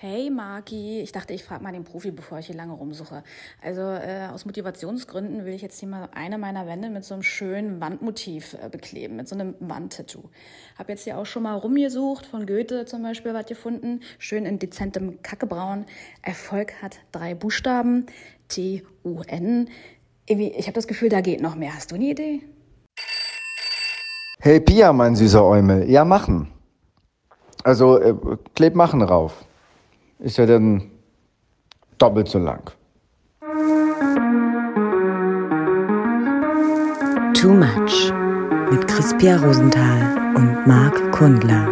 Hey Marki, ich dachte, ich frage mal den Profi, bevor ich hier lange rumsuche. Also äh, aus Motivationsgründen will ich jetzt hier mal eine meiner Wände mit so einem schönen Wandmotiv äh, bekleben, mit so einem Wandtattoo. Hab jetzt hier auch schon mal rumgesucht, von Goethe zum Beispiel was gefunden, schön in dezentem Kackebraun. Erfolg hat drei Buchstaben, T-U-N. Ich habe das Gefühl, da geht noch mehr. Hast du eine Idee? Hey Pia, mein süßer Eumel, ja machen. Also äh, kleb machen rauf ist ja dann doppelt so lang. Too Much mit Crispia Rosenthal und Marc Kundler.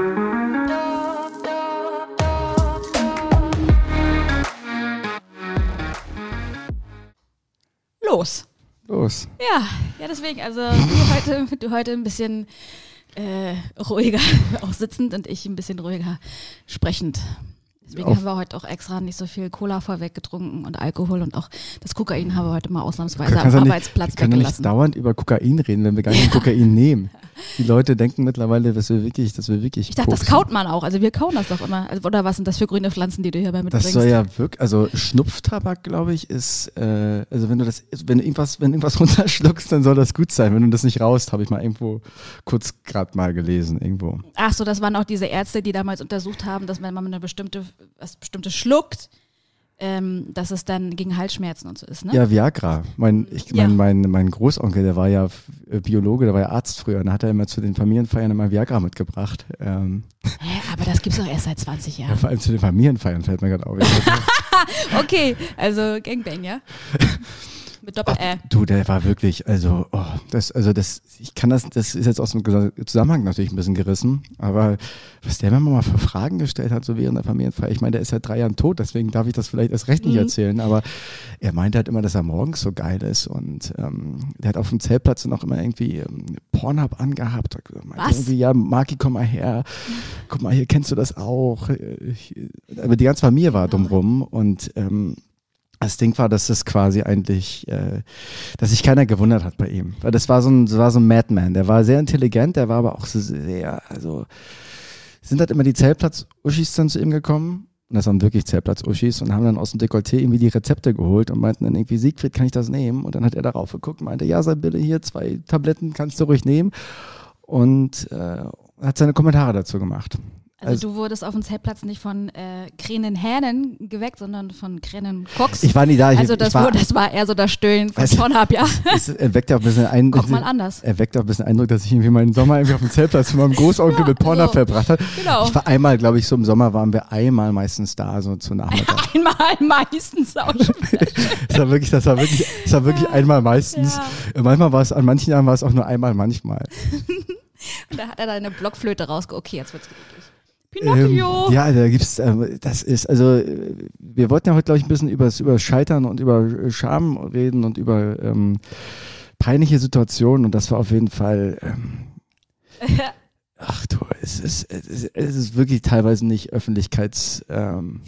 Los. Los. Ja, ja, deswegen, also du heute, du heute ein bisschen äh, ruhiger auch sitzend und ich ein bisschen ruhiger sprechend. Deswegen haben wir heute auch extra nicht so viel Cola vorweg getrunken und Alkohol und auch das Kokain haben wir heute mal ausnahmsweise am Arbeitsplatz weggelassen. Wir können nicht dauernd über Kokain reden, wenn wir gar kein Kokain nehmen. Die Leute denken mittlerweile, dass wir wirklich, dass wir wirklich. Ich dachte, das kaut man auch. Also wir kauen das doch immer. Also, oder was sind das für grüne Pflanzen, die du hierbei mitbringst? Das soll ja wirklich, also Schnupftabak, glaube ich, ist, äh, also wenn du das, wenn du irgendwas, wenn irgendwas runterschluckst, dann soll das gut sein. Wenn du das nicht raust, habe ich mal irgendwo kurz gerade mal gelesen, irgendwo. Ach so, das waren auch diese Ärzte, die damals untersucht haben, dass wenn man eine bestimmte, was bestimmtes schluckt, ähm, dass es dann gegen Halsschmerzen und so ist, ne? Ja, Viagra. Mein, ich, ja. mein, mein, mein Großonkel, der war ja äh, Biologe, der war ja Arzt früher, und da hat er immer zu den Familienfeiern immer Viagra mitgebracht. Ähm. Hä, aber das gibt's doch erst seit 20 Jahren. Ja, vor allem zu den Familienfeiern fällt mir gerade auf. okay, also Gangbang, ja? Mit Doppel-Ä. Du, der war wirklich, also, oh, das, also das, ich kann das, das ist jetzt aus dem Zusammenhang natürlich ein bisschen gerissen, aber was der mir mal für Fragen gestellt hat, so während der Familienfeier, ich meine, der ist seit drei Jahren tot, deswegen darf ich das vielleicht erst recht nicht mhm. erzählen, aber er meinte halt immer, dass er morgens so geil ist und ähm, der hat auf dem Zeltplatz noch immer irgendwie ähm, Pornhub angehabt. Was? Irgendwie, ja, Marki, komm mal her, guck mal hier, kennst du das auch? Ich, aber die ganze Familie war drumrum und ähm, das Ding war, dass es quasi eigentlich, äh, dass sich keiner gewundert hat bei ihm. Weil das war so ein, das war so ein Madman. Der war sehr intelligent, der war aber auch so sehr, also sind halt immer die Zeltplatz-Uschis dann zu ihm gekommen. Und das waren wirklich Zeltplatz-Uschis und haben dann aus dem Dekolleté irgendwie die Rezepte geholt und meinten dann irgendwie, Siegfried, kann ich das nehmen? Und dann hat er darauf geguckt, meinte, ja, Sabille, hier zwei Tabletten kannst du ruhig nehmen. Und äh, hat seine Kommentare dazu gemacht. Also, also, du wurdest auf dem Zeltplatz nicht von äh, Kränen geweckt, sondern von Kränen Cox. Ich war nie da. Ich, also das, ich war, das war eher so das Stöhnen von Pornhub, ja. Es erweckt auch ein bisschen ein, Koch mal anders. Erweckt auch ein bisschen Eindruck, dass ich irgendwie meinen Sommer irgendwie auf dem Zeltplatz mit meinem Großonkel ja, mit Pornhub so. verbracht habe. Genau. Ich war einmal, glaube ich, so im Sommer waren wir einmal meistens da, so zu Nachmittag. einmal meistens auch schon. das war wirklich, das war wirklich, das war wirklich ja. einmal meistens. Ja. Manchmal war es, an manchen Jahren war es auch nur einmal manchmal. Und da hat er da eine Blockflöte rausge... Okay, jetzt wird's gemütlich. Pinocchio. Ähm, ja, da gibt's, äh, das ist, also wir wollten ja heute, glaube ich, ein bisschen über über Scheitern und über Scham reden und über ähm, peinliche Situationen und das war auf jeden Fall ähm, Ach du, es ist, es ist, es ist wirklich teilweise nicht öffentlichkeitsfähig, ähm,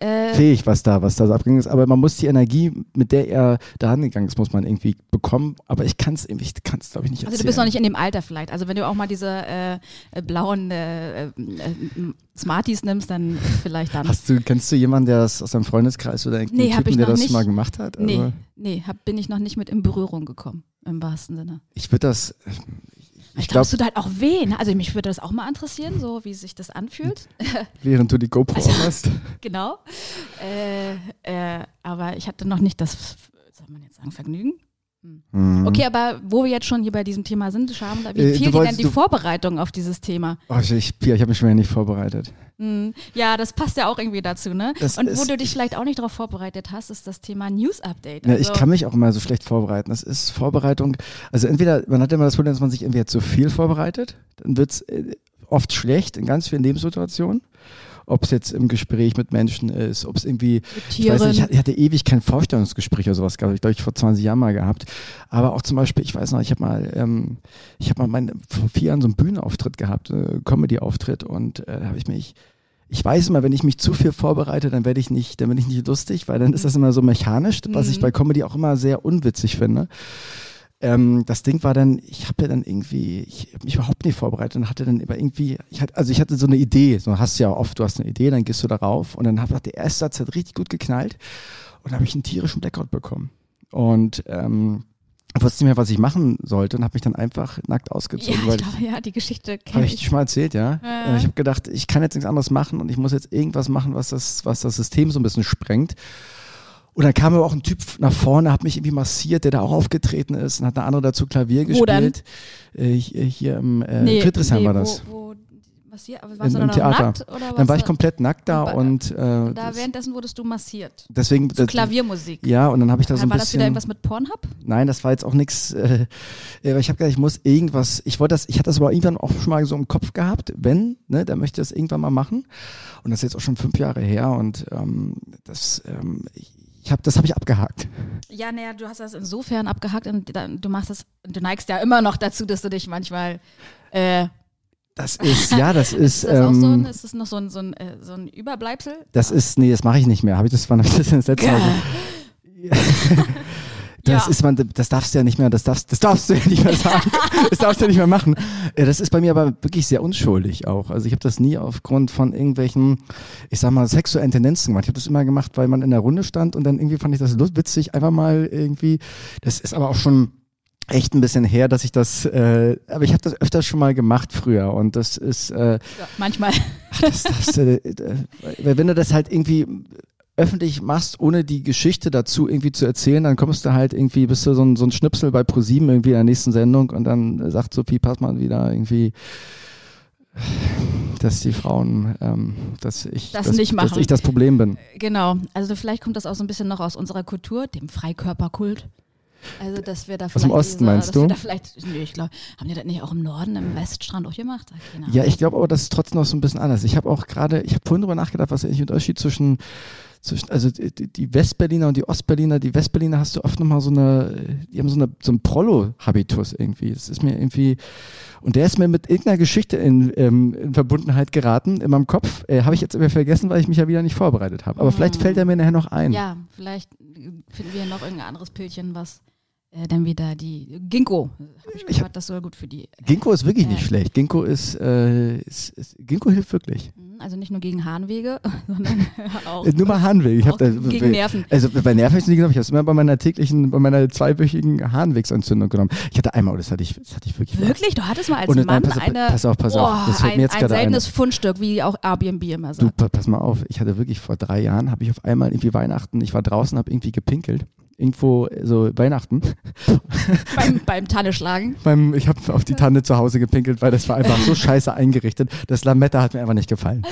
äh, was da, was da so abgegangen ist. Aber man muss die Energie, mit der er da angegangen ist, muss man irgendwie bekommen. Aber ich kann es ich kann es glaube ich nicht erzählen. Also du bist noch nicht in dem Alter vielleicht. Also wenn du auch mal diese äh, äh blauen äh, äh, Smarties nimmst, dann vielleicht dann. Hast du, kennst du jemanden, der das aus deinem Freundeskreis oder nee, Typen, der das nicht. mal gemacht hat? Nee, also, nee, hab, bin ich noch nicht mit in Berührung gekommen, im wahrsten Sinne. Ich würde das, ich glaube, du da halt auch wen. Also mich würde das auch mal interessieren, so wie sich das anfühlt. Während du die GoPro also, hast. Genau. Äh, äh, aber ich hatte noch nicht das, soll man jetzt sagen, Vergnügen. Mhm. Okay, aber wo wir jetzt schon hier bei diesem Thema sind, Scham, wie äh, fiel dir denn die Vorbereitung auf dieses Thema? Oh, ich, ich, ich habe mich schon wieder nicht vorbereitet. Mhm. Ja, das passt ja auch irgendwie dazu, ne? Das Und wo du dich vielleicht auch nicht darauf vorbereitet hast, ist das Thema News Update. Also ja, ich also kann mich auch immer so schlecht vorbereiten. Das ist Vorbereitung. Also entweder, man hat immer das Problem, dass man sich entweder zu viel vorbereitet, dann wird es äh, oft schlecht in ganz vielen Lebenssituationen ob es jetzt im Gespräch mit Menschen ist, ob es irgendwie, ich weiß nicht, ich hatte ewig kein Vorstellungsgespräch oder sowas gehabt, ich glaube ich vor 20 Jahren mal gehabt, aber auch zum Beispiel, ich weiß noch, ich habe mal, ähm, ich habe mal mein, vor vier Jahren so einen Bühnenauftritt gehabt, äh, Comedy-Auftritt und äh, da habe ich mich ich weiß immer, wenn ich mich zu viel vorbereite, dann werde ich nicht, dann bin ich nicht lustig, weil dann ist das immer so mechanisch, was ich mhm. bei Comedy auch immer sehr unwitzig finde. Ähm, das Ding war dann, ich habe ja dann irgendwie, ich habe mich überhaupt nicht vorbereitet und hatte dann aber irgendwie, ich hatte, also ich hatte so eine Idee, so hast du ja oft, du hast eine Idee, dann gehst du darauf und dann hat der erste Satz hat richtig gut geknallt und dann habe ich einen tierischen Blackout bekommen. Und ähm, ich wusste nicht mehr, was ich machen sollte und habe mich dann einfach nackt ausgezogen. Ja, ich glaube, ja, die Geschichte habe kenne ich ich. dir schon mal erzählt, ja? Ja. Äh, Ich habe gedacht, ich kann jetzt nichts anderes machen und ich muss jetzt irgendwas machen, was das, was das System so ein bisschen sprengt. Und dann kam aber auch ein Typ nach vorne, hat mich irgendwie massiert, der da auch aufgetreten ist und hat eine andere dazu Klavier Wo dann? gespielt. Äh, hier, hier im äh, Friedrichshain war das. Wo, wo, was hier, Im- warst du im dann noch Theater. nackt? Oder Dann war ich komplett nackt da Und bei- und äh, Da das, währenddessen wurdest du massiert. deswegen Zu das- Klaviermusik. ja und dann habe ich da so ein war das bisschen wieder irgendwas mit Pornhub? Nein, das war jetzt auch nichts. Äh, aber ich habe gedacht, ich muss irgendwas. Ich wollte das. Ich hatte das aber irgendwann auch schon mal so im Kopf gehabt. Wenn, ne, dann möchte ich das irgendwann mal machen. Und das ist jetzt auch schon fünf Jahre her. Und ähm, das, ähm, ich, ich habe, das habe ich abgehakt. Ja, naja, du hast das insofern abgehakt und du machst das, du neigst ja immer noch dazu, dass du dich manchmal äh, Das ist, ja, das ist. ist das auch so ein, ähm, ist das noch so ein, so ein, äh, so ein Überbleibsel? das ist, nee, das mache ich nicht mehr. Habe ich das, wann habe ich das denn das letzte Mal? Das Ja. ist man, das darfst du ja nicht mehr, das darfst, das darfst du ja nicht mehr sagen. das darfst du ja nicht mehr machen. Das ist bei mir aber wirklich sehr unschuldig auch. Also ich habe das nie aufgrund von irgendwelchen, ich sag mal, sexuellen Tendenzen gemacht. Ich habe das immer gemacht, weil man in der Runde stand und dann irgendwie fand ich das witzig, einfach mal irgendwie. Das ist aber auch schon echt ein bisschen her, dass ich das, äh, aber ich habe das öfters schon mal gemacht früher und das ist, äh, Ja, manchmal. das darfst du, äh, wenn du das halt irgendwie öffentlich machst, ohne die Geschichte dazu irgendwie zu erzählen, dann kommst du halt irgendwie, bist du so ein, so ein Schnipsel bei ProSieben irgendwie in der nächsten Sendung und dann sagt Sophie Passmann wieder irgendwie, dass die Frauen, ähm, dass ich Das dass machen. ich das Problem bin. Genau. Also vielleicht kommt das auch so ein bisschen noch aus unserer Kultur, dem Freikörperkult. Also, dass wir da Aus dem vielleicht Osten, diese, meinst dass du? Vielleicht, nee, ich glaube, haben die das nicht auch im Norden, im Weststrand auch gemacht? Ja, ich glaube aber, das ist trotzdem noch so ein bisschen anders. Ich habe auch gerade, ich habe vorhin drüber nachgedacht, was eigentlich der Unterschied zwischen, zwischen also die, Westberliner und die Ostberliner. Die Westberliner hast du oft nochmal so eine, die haben so, eine, so einen Prollo-Habitus irgendwie. Das ist mir irgendwie, und der ist mir mit irgendeiner Geschichte in, ähm, in Verbundenheit geraten in meinem Kopf. Äh, habe ich jetzt aber vergessen, weil ich mich ja wieder nicht vorbereitet habe. Aber vielleicht fällt er mir nachher noch ein. Ja, vielleicht finden wir noch irgendein anderes Pilchen, was äh, dann wieder die Ginkgo. Hab ich gehört, das soll gut für die. Ginkgo ist wirklich nicht schlecht. Ginkgo ist, äh, ist, ist Ginkgo hilft wirklich. Also nicht nur gegen Harnwege, sondern auch Äh, Nur mal Harnweg. Ich auch da, gegen Nerven. Also bei Nerven habe ich es nie genommen. Ich habe es immer bei meiner täglichen, bei meiner zweiwöchigen Harnwegsentzündung genommen. Ich hatte einmal, oh, das hatte ich, das hatte ich wirklich. Wirklich? Du hattest mal als Und nein, Mann pass auf, eine. pass auf, pass auf. Oh, Das fällt mir ein, jetzt ein gerade ein. seltenes Fundstück, wie auch Airbnb immer Du, sagt. pa- pass mal auf. Ich hatte wirklich vor drei Jahren, habe ich auf einmal irgendwie Weihnachten, ich war draußen, habe irgendwie gepinkelt. Irgendwo so Weihnachten. beim, beim Tanneschlagen. Beim, ich habe auf die Tanne zu Hause gepinkelt, weil das war einfach so scheiße eingerichtet. Das Lametta hat mir einfach nicht gefallen.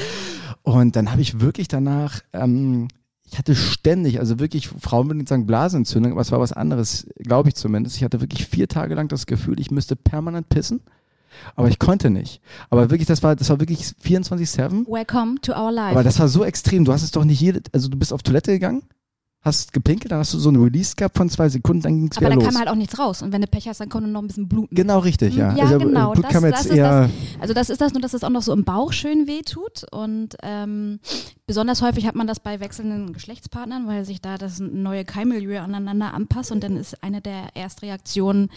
Und dann habe ich wirklich danach, ähm, ich hatte ständig, also wirklich, Frauen würden jetzt sagen Blasenentzündung, aber es war was anderes, glaube ich zumindest. Ich hatte wirklich vier Tage lang das Gefühl, ich müsste permanent pissen. Aber ich konnte nicht. Aber wirklich, das war, das war wirklich 24-7. Welcome to our life. Aber das war so extrem. Du hast es doch nicht jede, also du bist auf Toilette gegangen, hast gepinkelt, dann hast du so einen Release gehabt von zwei Sekunden, dann ging es Aber wieder dann los. kam halt auch nichts raus. Und wenn du Pech hast, dann nur noch ein bisschen bluten. Genau richtig, ja. Ja, also, genau. Blut Das- kam das jetzt ist eher, Also das ist das, nur dass es auch noch so im Bauch schön weh tut. Und ähm, besonders häufig hat man das bei wechselnden Geschlechtspartnern, weil sich da das neue Keimmilieu aneinander anpasst. Und dann ist eine der Erstreaktionen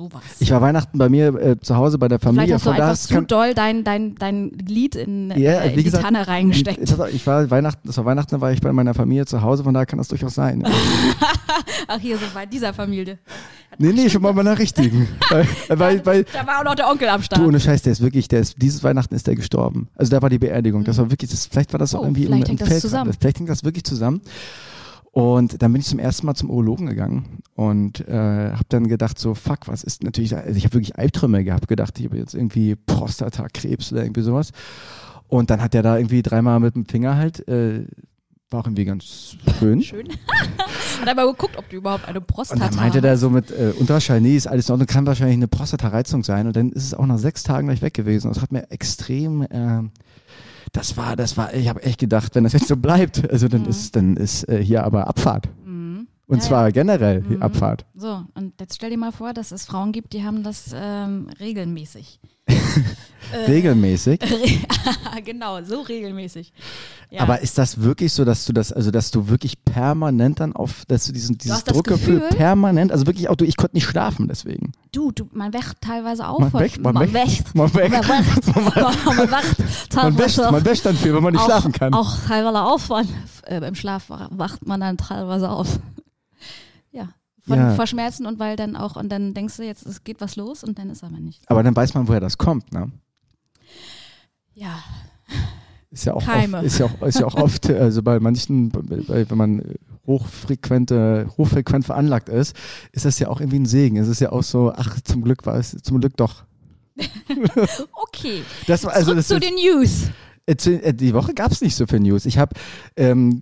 sowas. Ich war Weihnachten bei mir äh, zu Hause bei der Familie. Vielleicht hast du von einfach zu doll dein, dein, dein Glied in, Ja, äh, in die gesagt, Tanne reingesteckt. Ich, war Weihnachten, das war Weihnachten, da war ich bei meiner Familie zu Hause, von daher kann das durchaus sein. Ach, hier so bei dieser Familie. nee, nee, schon mal bei einer richtigen. weil, weil, weil, Da war auch noch der Onkel am du, Start. ohne Scheiß, der ist wirklich, der ist, dieses Weihnachten ist der gestorben. Also da war die Beerdigung. Das war wirklich, das, vielleicht war das auch Oh, irgendwie vielleicht im, im hängt das Feld. zusammen. Vielleicht hängt das wirklich zusammen. Und dann bin ich zum ersten Mal zum Urologen gegangen und äh, habe dann gedacht so, fuck, was ist natürlich, also ich habe wirklich Albträume gehabt, gedacht, ich habe jetzt irgendwie Prostatakrebs oder irgendwie sowas. Und dann hat der da irgendwie dreimal mit dem Finger halt, äh, war auch irgendwie ganz schön. Schön. Hat aber geguckt, ob du überhaupt eine Und Prostata dann meinte der hast. so mit äh, Unterschall, nee, ist alles in Ordnung, kann wahrscheinlich eine Prostatareizung sein. Und dann ist es auch nach sechs Tagen gleich weg gewesen. Und das hat mir extrem, äh, das war, das war, ich habe echt gedacht, wenn das jetzt so bleibt, also dann ist, dann ist äh, hier aber Abfahrt. Und Ja, zwar ja. generell Mhm. Abfahrt. So, und jetzt stell dir mal vor, dass es Frauen gibt, die haben das ähm, regelmäßig. Äh, Regelmäßig. genau, so regelmäßig. Ja. Aber ist das wirklich so, dass du das, also dass du wirklich permanent dann auf, dass du diesen, dieses das Druckgefühl Gefühl- permanent, also wirklich auch du, ich konnte nicht schlafen deswegen. du, du, man wacht teilweise auf. Man wächt, man wächt. man wächt. Man wacht. man wacht Man wäscht, man wäscht dann viel, wenn man nicht auch, schlafen kann. Auch teilweise auf. Man, äh, Im Schlaf wacht man dann teilweise auf. Von, Ja. vor Schmerzen und weil dann auch, und dann denkst du, jetzt es geht was los und dann ist aber nicht. Aber dann weiß man, woher das kommt, ne? Ja. Ist ja auch Keime. oft, ist ja auch, ist ja auch oft, also bei manchen, wenn man hochfrequente, hochfrequent veranlagt ist, ist das ja auch irgendwie ein Segen. Es ist ja auch so, ach, zum Glück war es, zum Glück doch. Okay. Das, also Zurück das zu ist, den News. Äh, die Woche gab es nicht so viel News. Ich habe ähm,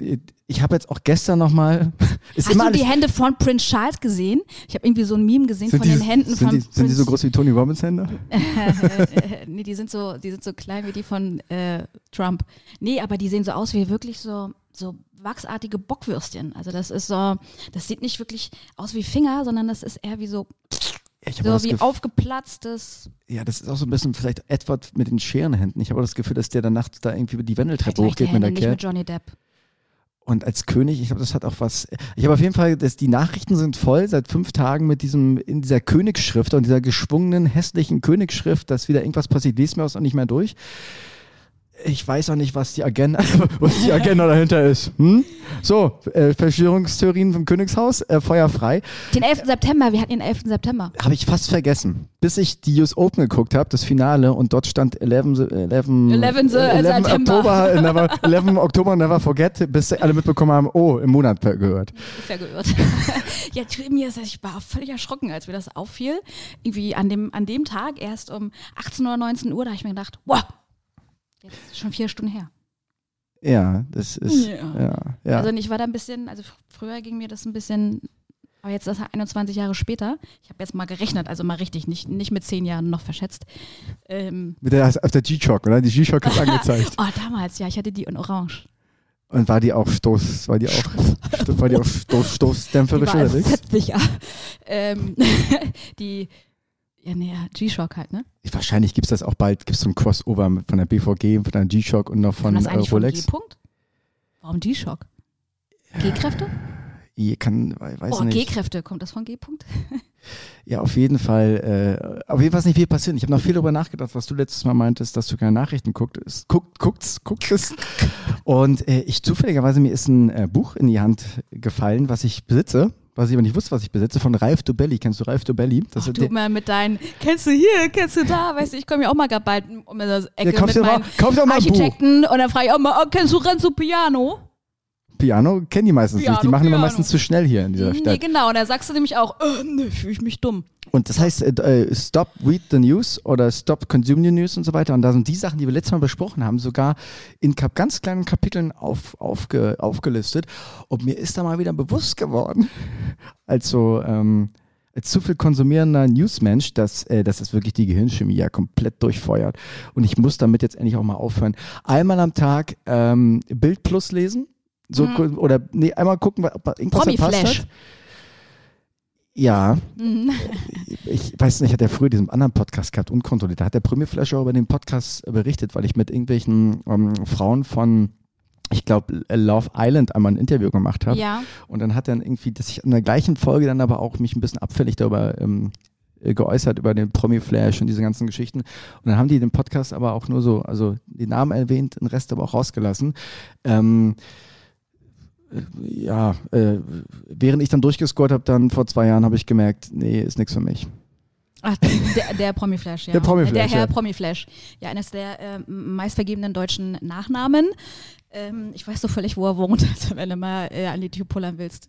ich habe jetzt auch gestern nochmal, Hast du die Hände von Prince Charles gesehen? Ich habe irgendwie so ein Meme gesehen von die, den Händen sind, von die, sind die so groß wie Tony Robbins Hände? äh, nee, die sind so, die sind so klein wie die von äh, Trump. Nee, aber die sehen so aus wie wirklich so, so wachsartige Bockwürstchen. Also das ist so, das sieht nicht wirklich aus wie Finger, sondern das ist eher wie so, ich so wie aufgeplatztes. ja, das ist auch so ein bisschen vielleicht Edward mit den Scherenhänden. Ich habe das Gefühl, dass der dann nachts da irgendwie die Wendeltreppe hochgeht mit der Kerl. mit Johnny Depp. Und als König, ich glaube, das hat auch was. Ich habe auf jeden Fall, dass die Nachrichten sind voll seit fünf Tagen mit diesem, in dieser Königsschrift und dieser geschwungenen, hässlichen Königsschrift, dass wieder irgendwas passiert. Lies mir das auch nicht mehr durch. Ich weiß auch nicht, was die Agenda, was die Agenda dahinter ist. Hm? So, äh, Verschwörungstheorien vom Königshaus, äh, Feuer frei. Den 11. September, wir hatten den 11. September. Habe ich fast vergessen. Bis ich die US Open geguckt habe, das Finale, und dort stand 11, 11, 11. September. Oktober, äh, never, 11. Oktober, never forget, bis alle mitbekommen haben, oh, im Monat gehört. Ist ja mir ist ich war völlig erschrocken, als mir das auffiel. Irgendwie an dem, an dem Tag erst um 18 oder 19 Uhr, da habe ich mir gedacht, wow, jetzt ist schon vier Stunden her. Ja, das ist, Ja. ja, ja. Also ich war da ein bisschen, also fr- früher ging mir das ein bisschen, aber jetzt ist es 21 Jahre später. Ich habe jetzt mal gerechnet, also mal richtig, nicht, nicht mit zehn Jahren noch verschätzt. Ähm, Mit der, auf der G-Shock, oder? Die G-Shock ist angezeigt. oh, damals, ja, ich hatte die in Orange. Und war die auch Stoß, war die auch, war die auch Stoß, war unterwegs? fettlicher. ähm, die, ja, nee, ja, G-Shock halt, ne? Wahrscheinlich gibt es das auch bald, gibt es so ein Crossover von der BVG, von der G-Shock und noch von äh, Rolex. von G-Punkt? Warum G-Shock? G-Kräfte? Kann, weiß Oh, nicht. G-Kräfte, kommt das von G-Punkt? Ja, auf jeden Fall. Äh, auf jeden Fall ist nicht viel passiert. Ich habe noch viel darüber nachgedacht, was du letztes Mal meintest, dass du keine Nachrichten guckt, guckt, guckst, guckst. Und äh, ich zufälligerweise mir ist ein äh, Buch in die Hand gefallen, was ich besitze, was ich aber nicht wusste, was ich besitze, von Ralph Dobelli. Kennst du Ralph Dobelli? Das Ach, du mal mit deinen, kennst du hier, kennst du da, weißt du, ich komme ja auch mal bald um der Ecke Ja, mit mal- meinen mal. Architekten und dann frage ich auch mal, oh, kennst du Renzo Piano? Piano kennen die meistens Piano, nicht. Die machen immer Piano. meistens zu schnell hier in dieser Nee, Stadt. genau, und da sagst du nämlich auch, äh, ne, fühle ich mich dumm. Und das heißt, äh, äh, Stop Read the News oder Stop Consume the News und so weiter. Und da sind die Sachen, die wir letztes Mal besprochen haben, sogar in Kap ganz kleinen Kapiteln auf, aufge aufgelistet. Und mir ist da mal wieder bewusst geworden, als so ähm, als zu viel konsumierender Newsmensch, dass, äh, dass das wirklich die Gehirnchemie ja komplett durchfeuert. Und ich muss damit jetzt endlich auch mal aufhören. Einmal am Tag ähm, Bild Plus lesen. So, gu- Oder nee, einmal gucken, ob irgendwas Mhm. Promi Flash. hat. Ja, Mhm. ich weiß nicht, hat er früher diesen anderen Podcast gehabt, unkontrolliert. Da hat der Premier Flash auch über den Podcast berichtet, weil ich mit irgendwelchen ähm, Frauen von, ich glaube, Love Island einmal ein Interview gemacht habe. Ja, Und dann hat er dann irgendwie, dass ich in der gleichen Folge dann aber auch mich ein bisschen abfällig darüber ähm, äh, geäußert, über den Promi Flash und diese ganzen Geschichten. Und dann haben die den Podcast aber auch nur so, also den Namen erwähnt, den Rest aber auch rausgelassen. Ähm, äh, ja, äh, während ich dann durchgescored habe, dann vor zwei Jahren, habe ich gemerkt, nee, ist nichts für mich. Ach, der, der Promi-Flash, ja. Der Promi-Flash, Der Herr ja. Promi-Flash. Ja, eines der äh, meistvergebenen deutschen Nachnamen. Ähm, ich weiß so völlig, wo er wohnt, also wenn du mal äh, an die Tür pullern willst.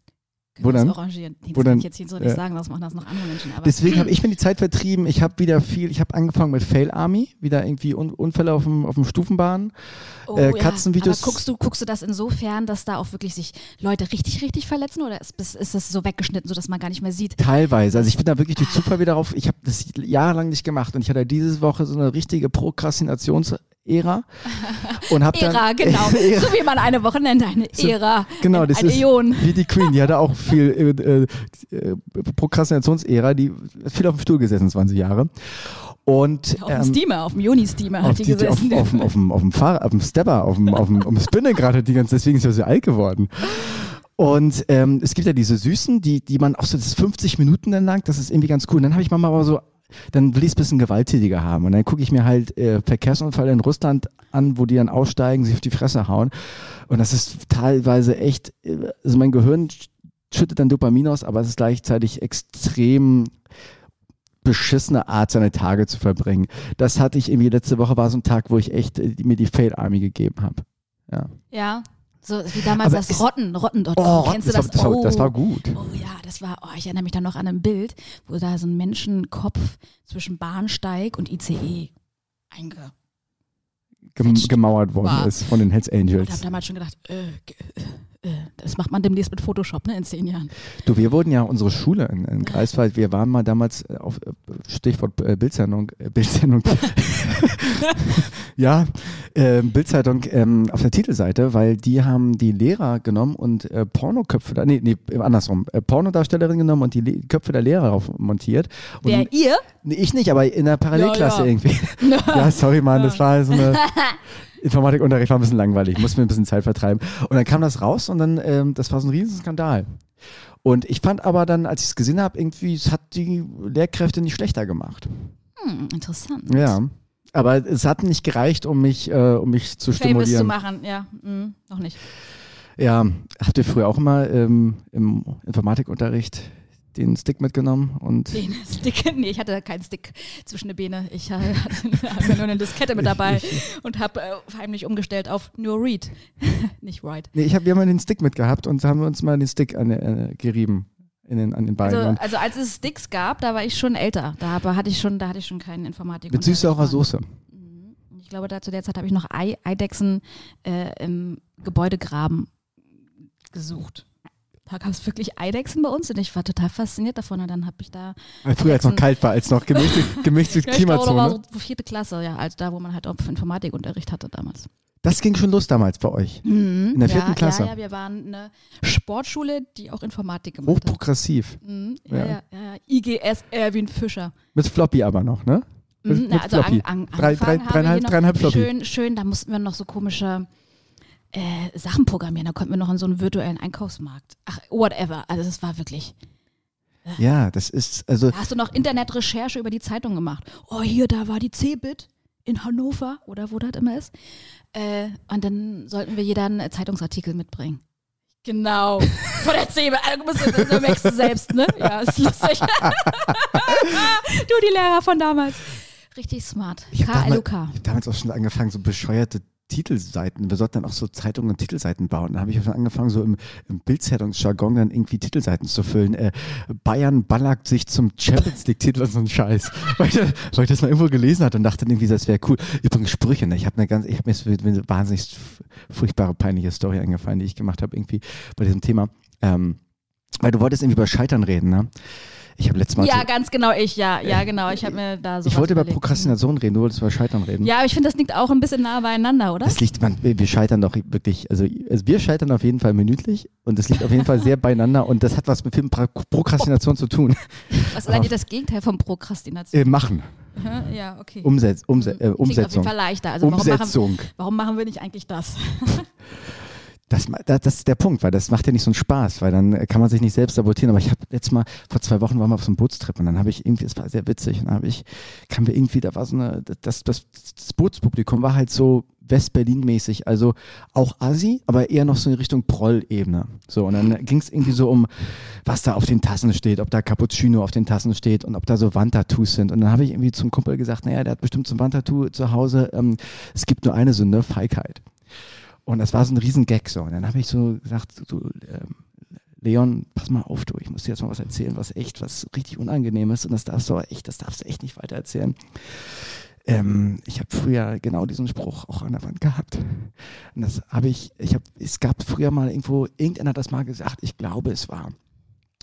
Wo das denn? Arrangieren. Das Wo ich jetzt hier so nicht Ja. sagen, das machen das noch andere Menschen. Aber Deswegen habe ich mir die Zeit vertrieben. Ich habe wieder viel, ich habe angefangen mit Fail Army, wieder irgendwie Un Unfälle auf dem, auf dem Stufenbahn. Oh, äh, ja. Katzenvideos- Aber guckst du, guckst du das insofern, dass da auch wirklich sich Leute richtig, richtig verletzen oder ist, ist, das so weggeschnitten, sodass man gar nicht mehr sieht? Teilweise. Also ich bin da wirklich durch Zufall wieder drauf. Ich habe das jahrelang nicht gemacht und ich hatte diese Woche so eine richtige Prokrastinations-Ära und habe dann Ära, genau. Ära. So wie man eine Woche nennt, eine Ära. Genau, ein, das ist Äon. wie die Queen. Die hatte auch viel äh, äh, Prokrastinationsära, die viel auf dem Stuhl gesessen, 20 Jahre. Und, auf dem ähm, Steamer, auf dem Juni-Steamer hat die, die gesessen. Auf, auf, auf, dem, auf dem Fahrrad, auf dem Stepper, auf dem, auf dem, auf dem Spinner hat die ganze, deswegen ist sie so alt geworden. Und ähm, es gibt ja diese Süßen, die, die man auch so, das ist 50 Minuten dann lang, das ist irgendwie ganz cool. Und dann habe ich manchmal aber so, dann will ich es ein bisschen gewalttätiger haben. Und dann gucke ich mir halt äh, Verkehrsunfälle in Russland an, wo die dann aussteigen, sich auf die Fresse hauen. Und das ist teilweise echt, äh, also mein Gehirn schüttet dann Dopamin aus, aber es ist gleichzeitig extrem beschissene Art, seine Tage zu verbringen. Das hatte ich irgendwie letzte Woche war so ein Tag, wo ich echt äh, mir die Fail Army gegeben habe. Ja. Ja. So wie damals Aber das Rotten, Rotten.com. Oh, Kennst du das? Das war, oh, das war gut. Oh ja, das war, oh, ich erinnere mich dann noch an ein Bild, wo da so ein Menschenkopf zwischen Bahnsteig und ICE einge gemauert worden war. ist von den Hells Angels. Ich habe damals schon gedacht, äh, äh, das macht man demnächst mit Photoshop, ne, in zehn Jahren. Du, wir wurden ja unsere Schule in, in Greifswald, wir waren mal damals äh, auf äh, Stichwort äh, Bildsendung, äh, Bildsendung, ja, äh, Bildzeitung ähm, auf der Titelseite, weil die haben die Lehrer genommen und äh, Pornoköpfe, da, nee, nee, andersrum, äh, Pornodarstellerin genommen und die Le Köpfe der Lehrer drauf montiert. Und, Wer, ihr? Nee, ich nicht, aber in der Parallelklasse ja, ja. irgendwie. ja, sorry, Mann, das war so eine Informatikunterricht war ein bisschen langweilig, ich musste mir ein bisschen Zeit vertreiben. Und dann kam das raus und dann, ähm, das war so ein Riesenskandal. Und ich fand aber dann, als ich es gesehen habe, irgendwie, es hat die Lehrkräfte nicht schlechter gemacht. Hm, interessant. Ja. Aber es hat nicht gereicht, um mich, äh, um mich zu Famous stimulieren. zu machen, ja, hm, noch nicht. Ja, habt ihr früher auch immer ähm, im Informatikunterricht den Stick mitgenommen und. Den Stick? Nee, ich hatte keinen Stick zwischen den Beine. Ich hatte, hatte nur eine Diskette mit dabei und habe äh, heimlich umgestellt auf nur Read, nicht Write. Nee, ich hab, wir haben den Stick mitgehabt und haben uns mal den Stick an, äh, gerieben. In den, an den Beinen. Also, also, als es Sticks gab, da war ich schon älter. Da hatte ich schon, da hatte ich schon keinen Informatik. Mit süßsaurer Soße. Mhm. Ich glaube, da zu der Zeit habe ich noch Ei, Eidechsen äh, im Gebäudegraben gesucht. Da gab es wirklich Eidechsen bei uns und ich war total fasziniert davon. Und dann habe ich da. Früher, als es noch kalt war, als noch gemischte, gemischte ja, Klimazone. War so vierte Klasse, ja, als da, wo man halt auch Informatikunterricht hatte damals. Das ging schon los damals bei euch. Mhm, in der vierten ja, Klasse. Ja, ja, wir waren eine Sportschule, die auch Informatik gemacht Hochprogressiv. hat. Mhm, ja, ja. Ja, IGS Erwin Fischer. Mit Floppy aber noch, ne? Mit, mhm, mit also Floppy. An, an, drei, drei, dreieinhalb, dreieinhalb Floppy. Schön, schön, da mussten wir noch so komische äh, Sachen programmieren. Da konnten wir noch in so einen virtuellen Einkaufsmarkt. Ach, whatever. Also das war wirklich. Äh. Ja, das ist also. Da hast du noch Internetrecherche über die Zeitung gemacht? Oh, hier, da war die Cebit in Hannover oder wo das immer ist. Äh, und dann sollten wir jeder einen Zeitungsartikel mitbringen. Genau. Von der Cebit. Also, du, du merkst du selbst, ne? Ja, ist lustig. du, die Lehrer von damals. Richtig smart. Ich habe damals, hab damals auch schon angefangen, so bescheuerte Titelseiten, wir sollten dann auch so Zeitungen und Titelseiten bauen. Da habe ich angefangen, so im, im Bildzeitungsjargon dann irgendwie Titelseiten zu füllen. Äh, Bayern ballagt sich zum Champions League-Titel und so ein Scheiß. weil, ich, weil ich das mal irgendwo gelesen hatte und dachte irgendwie, das wäre cool. Übrigens Sprüche, ne? Ich habe eine ganz, ich habe mir eine wahnsinnig furchtbare, peinliche Story eingefallen, die ich gemacht habe, irgendwie bei diesem Thema. Ähm, weil du wolltest irgendwie über Scheitern reden, ne? Ich habe letztes Mal. Ja, ganz genau ich, ja, ja, genau. Ich habe mir da so. Ich wollte überlegt. über Prokrastination reden, du wolltest über Scheitern reden. Ja, aber ich finde, das liegt auch ein bisschen nah beieinander, oder? Das liegt, man, wir scheitern doch wirklich, also, also wir scheitern auf jeden Fall minütlich und das liegt auf jeden Fall sehr beieinander und das hat was mit Prokrastination zu tun. Was ist eigentlich das Gegenteil von Prokrastination? Äh, machen. Ja, okay. Umsetz, Umse äh, Umsetzung. Auf jeden Fall leichter. Also Umsetzung. Warum machen, warum machen wir nicht eigentlich das? Das, das, das ist der Punkt, weil das macht ja nicht so einen Spaß, weil dann kann man sich nicht selbst sabotieren. Aber ich habe letztes Mal, vor zwei Wochen waren wir auf so einem Bootstrip und dann habe ich irgendwie, es war sehr witzig, und dann habe ich, kam wir irgendwie, da war so eine, das, das, das Bootspublikum war halt so West-Berlin-mäßig, also auch Asi, aber eher noch so in Richtung Proll-Ebene. So, und dann ging es irgendwie so um, was da auf den Tassen steht, ob da Cappuccino auf den Tassen steht und ob da so Wandtattoos sind. Und dann habe ich irgendwie zum Kumpel gesagt, naja, der hat bestimmt so ein Wandtattoo zu Hause. Ähm, es gibt nur eine Sünde, Feigheit. Und das war so ein Riesengag so. Und dann habe ich so gesagt, du, ähm, Leon, pass mal auf, du, ich muss dir jetzt mal was erzählen, was echt, was richtig unangenehm ist. Und das darfst du echt, das darfst du echt nicht weiter erzählen. Ähm, ich habe früher genau diesen Spruch auch an der Wand gehabt. Und das habe ich, ich habe, es gab früher mal irgendwo, irgendeiner hat das mal gesagt, ich glaube, es war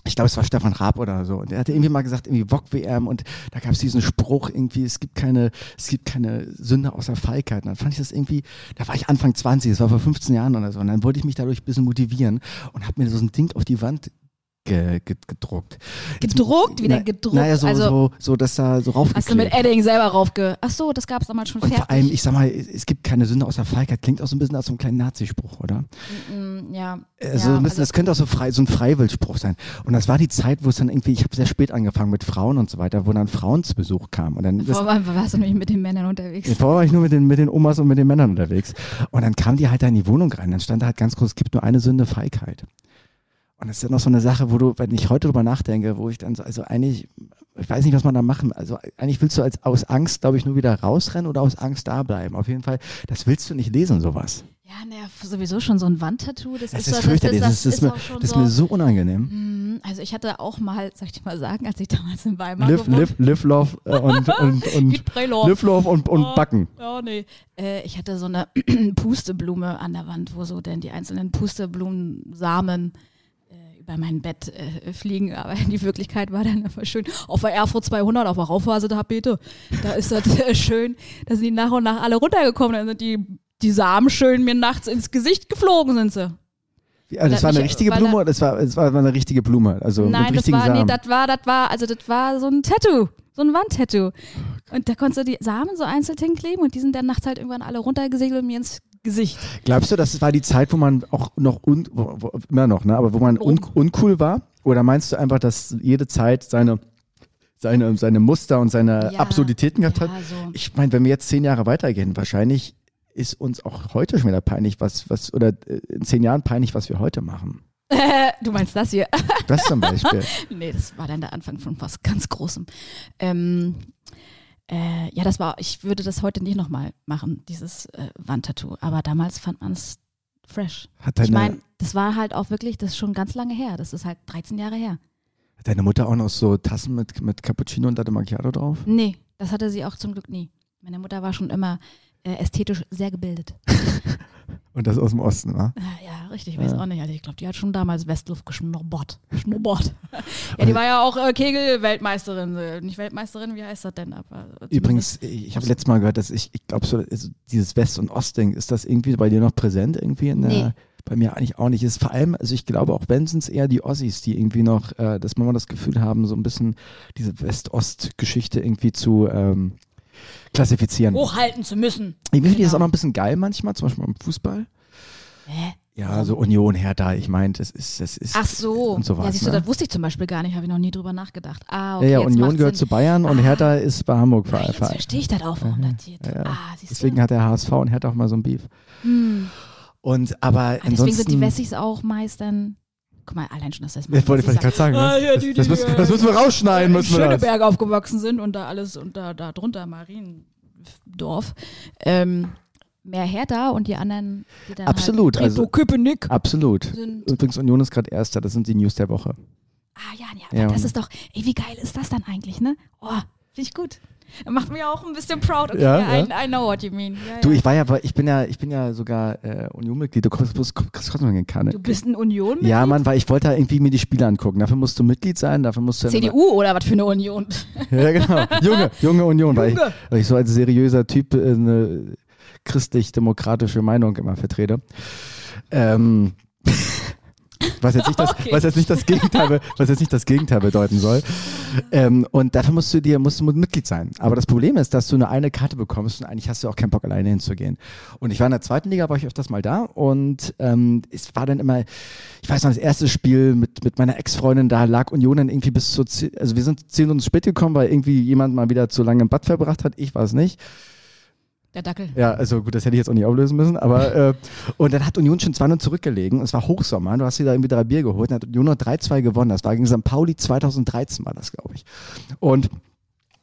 ich glaube, es war Stefan Raab oder so. Und er hatte irgendwie mal gesagt, irgendwie VOG-WM und da gab es diesen Spruch irgendwie, es gibt keine, es gibt keine Sünde außer Feigheit. Und dann fand ich das irgendwie, da war ich Anfang 20, das war vor 15 Jahren oder so. Und dann wollte ich mich dadurch ein bisschen motivieren und habe mir so ein Ding auf die Wand ge, ge, gedruckt. Gedruckt? Wie denn gedruckt? Naja, so, also, so, so, dass da so raufgeklebt. hast du mit Edding selber raufge... Ach so, das gab es damals schon Und fertig. vor allem, ich sag mal, es gibt keine Sünde außer Feigheit. Klingt auch so ein bisschen aus so einem kleinen Nazispruch, oder? Mm, ja. Also, ja, bisschen, das könnte auch so, frei, so ein Freiwillspruch sein. Und das war die Zeit, wo es dann irgendwie, ich habe sehr spät angefangen mit Frauen und so weiter, wo dann Frauen zu Besuch kamen. Und dann, Vorher warst du nämlich mit den Männern unterwegs. Vorher war ich nur mit den, mit den Omas und mit den Männern unterwegs. Und dann kamen die halt da in die Wohnung rein. Dann stand da halt ganz groß, es gibt nur eine Sünde, Feigheit. Und das ist dann noch so eine Sache, wo du, wenn ich heute drüber nachdenke, wo ich dann so, also eigentlich, ich weiß nicht, was man da machen. Also eigentlich willst du als, aus Angst, glaube ich, nur wieder rausrennen oder aus Angst da bleiben. Auf jeden Fall, das willst du nicht lesen, sowas. Ja, naja, sowieso schon so ein Wandtattoo. Das, Das ist, ist so, fürchterlich. Das, das, ist, mir, das ist so, mir so unangenehm. Mm, Also ich hatte auch mal, soll ich dir mal sagen, als ich damals in Weimar Live, live, live, love und, und, und live, love und, und Oh. backen. Ja, nee. Äh, ich hatte so eine Pusteblume an der Wand, wo so denn die einzelnen Pusteblumensamen über mein Bett äh, fliegen. Aber die Wirklichkeit war dann einfach schön. Auf der RV 200, auf der Rauphase-Tapete, da ist das äh, schön, da sind die nach und nach alle runtergekommen. Dann sind die, die Samen schön mir nachts ins Gesicht geflogen, sind sie. Ja, das Weil war eine ich- richtige weil Blume oder das war, das war eine richtige Blume? Also Nein, mit das war, Samen. das war, das war, also das war so ein Tattoo, so ein Wandtattoo. Und da konntest du die Samen so einzeln hinkleben und die sind dann nachts halt irgendwann alle runtergesegelt und mir ins Gesicht. Glaubst du, das war die Zeit, wo man auch noch, un, wo, immer noch, ne, aber wo man un, Un- uncool war? Oder meinst du einfach, dass jede Zeit seine, seine, seine Muster und seine Ja, Absurditäten gehabt hat? Ja, so. Ich meine, wenn wir jetzt zehn Jahre weitergehen, wahrscheinlich ist uns auch heute schon wieder peinlich, was, was, oder äh, in zehn Jahren peinlich, was wir heute machen. du meinst das hier? Das zum Beispiel. nee, das war dann der Anfang von was ganz Großem. Ähm, äh, ja, das war, ich würde das heute nicht nochmal machen, dieses äh, Wandtattoo. Aber damals fand man es fresh. Hat deine, Ich meine, das war halt auch wirklich, das ist schon ganz lange her. Das ist halt 13 Jahre her. hat deine Mutter auch noch so Tassen mit, mit Cappuccino und Latte Macchiato drauf? Nee, das hatte sie auch zum Glück nie. Meine Mutter war schon immer äh, ästhetisch sehr gebildet. Und das aus dem Osten? Ah, ja, richtig, ich weiß Ja. auch nicht. Also ich glaube, die hat schon damals Westluft geschnubbert. Schnubbert. ja, die war ja auch äh, Kegel-Weltmeisterin. Äh, nicht Weltmeisterin, wie heißt das denn? Aber äh, Übrigens, ich habe letztes Mal gehört, dass ich, ich glaube, so, also dieses West- und Ostding, ist das irgendwie bei dir noch präsent irgendwie in der, Nee. bei mir eigentlich auch nicht. Ist vor allem, also ich glaube auch, wenn sind es eher die Ossis, die irgendwie noch, äh, dass man mal das Gefühl haben, so ein bisschen diese West-Ost-Geschichte irgendwie zu ähm, klassifizieren. hochhalten zu müssen. Ich finde das genau. auch noch ein bisschen geil manchmal, zum Beispiel beim Fußball. Hä? Ja, so Union, Hertha, ich meine, das ist, das ist. Ach so. Und sowas, ja, siehst du, ne? das wusste ich zum Beispiel gar nicht. Habe ich noch nie drüber nachgedacht. Ah, okay. ja, ja, Union gehört Sinn. zu Bayern und Ah. Hertha ist bei Hamburg ver jetzt ver verstehe ich das auch, warum das hier. Ja, ja. Ah, Deswegen du. hat der HSV und Hertha auch mal so ein Beef. Hm. Und aber Ah, deswegen sind die Wessis auch meist dann. Guck mal, allein schon, dass das Das wollte ich vielleicht gerade sagen. Ne? Ah, ja, das, die, das, müssen, das müssen wir rausschneiden. Müssen wir das. Schöneberg aufgewachsen sind und da alles und da, da drunter Mariendorf. Ähm, mehr Hertha und die anderen, die dann Absolut, Halt also- Köpenick Absolut. sind. Übrigens, Union ist gerade Erster. Das sind die News der Woche. Ah ja, ja, Ja, das ist doch, ey, wie geil ist das dann eigentlich, ne? Oh, finde ich gut. Macht mir auch ein bisschen proud. Okay, Ja, I, ja. I know what you mean. Ja, Du, ich war ja, ich bin ja, ich bin ja sogar äh, Union-Mitglied. Du kriegst bloß kriegst trotzdem keine Kanne. Du bist ein union Ja, Mann, weil ich wollte irgendwie mir die Spiele angucken. Dafür musst du Mitglied sein, dafür musst du. CDU oder was für eine Union? Ja, genau. Junge, junge Union, Weil, ich, Junge. weil ich so als seriöser Typ äh, eine christlich-demokratische Meinung immer vertrete. Ähm, was jetzt nicht das, Okay. was jetzt nicht das Gegenteil, was jetzt nicht das Gegenteil bedeuten soll. Ähm, und dafür musst du dir, musst du Mitglied sein. Aber das Problem ist, dass du nur eine Karte bekommst und eigentlich hast du auch keinen Bock, alleine hinzugehen. Und ich war in der zweiten Liga, war ich öfters mal da und ähm, es war dann immer, ich weiß noch, das erste Spiel mit, mit meiner Ex-Freundin, da lag Union dann irgendwie bis zu, also wir sind zehn Minuten spät gekommen, weil irgendwie jemand mal wieder zu lange im Bad verbracht hat. Ich war es nicht. Der Dackel. Ja, also gut, das hätte ich jetzt auch nicht auflösen müssen, aber äh, und dann hat Union schon 2-0 zurückgelegen. Es war Hochsommer, du hast dir da irgendwie drei Bier geholt, dann hat Union noch 3-2 gewonnen. Das war gegen St. Pauli 2013 war das, glaube ich. Und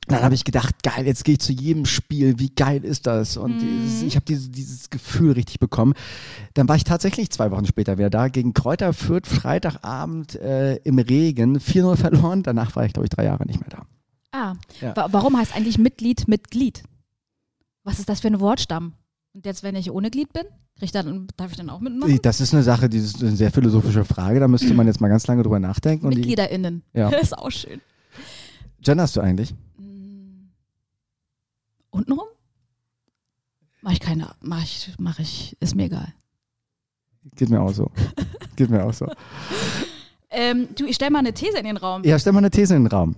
dann habe ich gedacht, geil, jetzt gehe ich zu jedem Spiel, wie geil ist das? Und dieses, ich habe dieses, dieses Gefühl richtig bekommen. Dann war ich tatsächlich zwei Wochen später wieder da, gegen Kräuter Fürth, Freitagabend äh, im Regen, 4-0 verloren. Danach war ich, glaube ich, drei Jahre nicht mehr da. Ah, Ja. wa warum heißt eigentlich Mitglied Mitglied? Was ist das für ein Wortstamm? Und jetzt, wenn ich ohne Glied bin, krieg ich dann, darf ich dann auch mitmachen? Das ist eine Sache, die ist eine sehr philosophische Frage, da müsste man jetzt mal ganz lange drüber nachdenken. Die, MitgliederInnen. Ja. Das ist auch schön. genderst du eigentlich? Mm. Untenrum? Mach ich keine, mach ich, mach ich, ist mir egal. Geht mir auch so. Geht mir auch so. Ähm, du, ich stell mal eine These in den Raum. Ja, stell mal eine These in den Raum.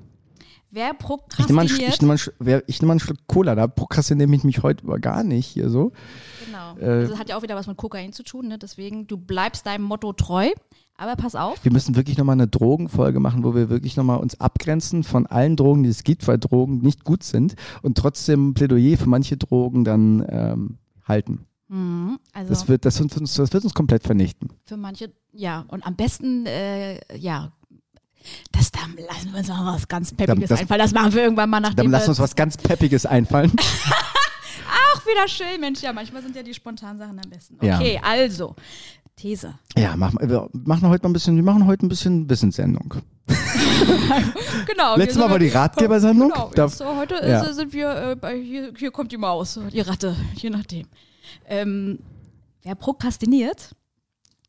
Wer Ich nehme mal, prokrastiniert, nehm mal, nehm mal einen Schluck Cola, da prokrastiniere ich mich heute aber gar nicht hier so. genau. äh, also das hat ja auch wieder was mit Kokain zu tun, ne? deswegen du bleibst deinem Motto treu. Aber pass auf, Wir müssen wirklich nochmal eine Drogenfolge machen, wo wir wirklich nochmal uns abgrenzen von allen Drogen, die es gibt, weil Drogen nicht gut sind und trotzdem Plädoyer für manche Drogen dann ähm, halten. Mhm, also Das, wird, das, das wird uns komplett vernichten. für manche, ja, und am besten, äh, ja, das da lassen wir uns mal was ganz Peppiges das- einfallen. Das machen wir irgendwann mal, nachdem Dann lass wir uns was ganz Peppiges einfallen. Ach, wieder schön, Mensch. Ja, manchmal sind ja die spontanen Sachen am besten. Ja. Okay, also, These. ja, mach, mal- wir machen heute mal ein bisschen, wir machen heute ein bisschen Wissenssendung. Genau. Letztes Mal war die Ratgebersendung. Genau, Da- so, heute ja. ist, sind wir, äh, bei, hier, hier kommt die Maus, die Ratte, je nachdem. Ähm, wer prokrastiniert,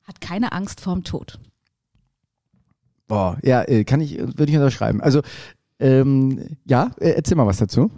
hat keine Angst vorm Tod. Boah, ja, äh, kann ich, würde ich unterschreiben. Also, ähm, ja, äh, erzähl mal was dazu.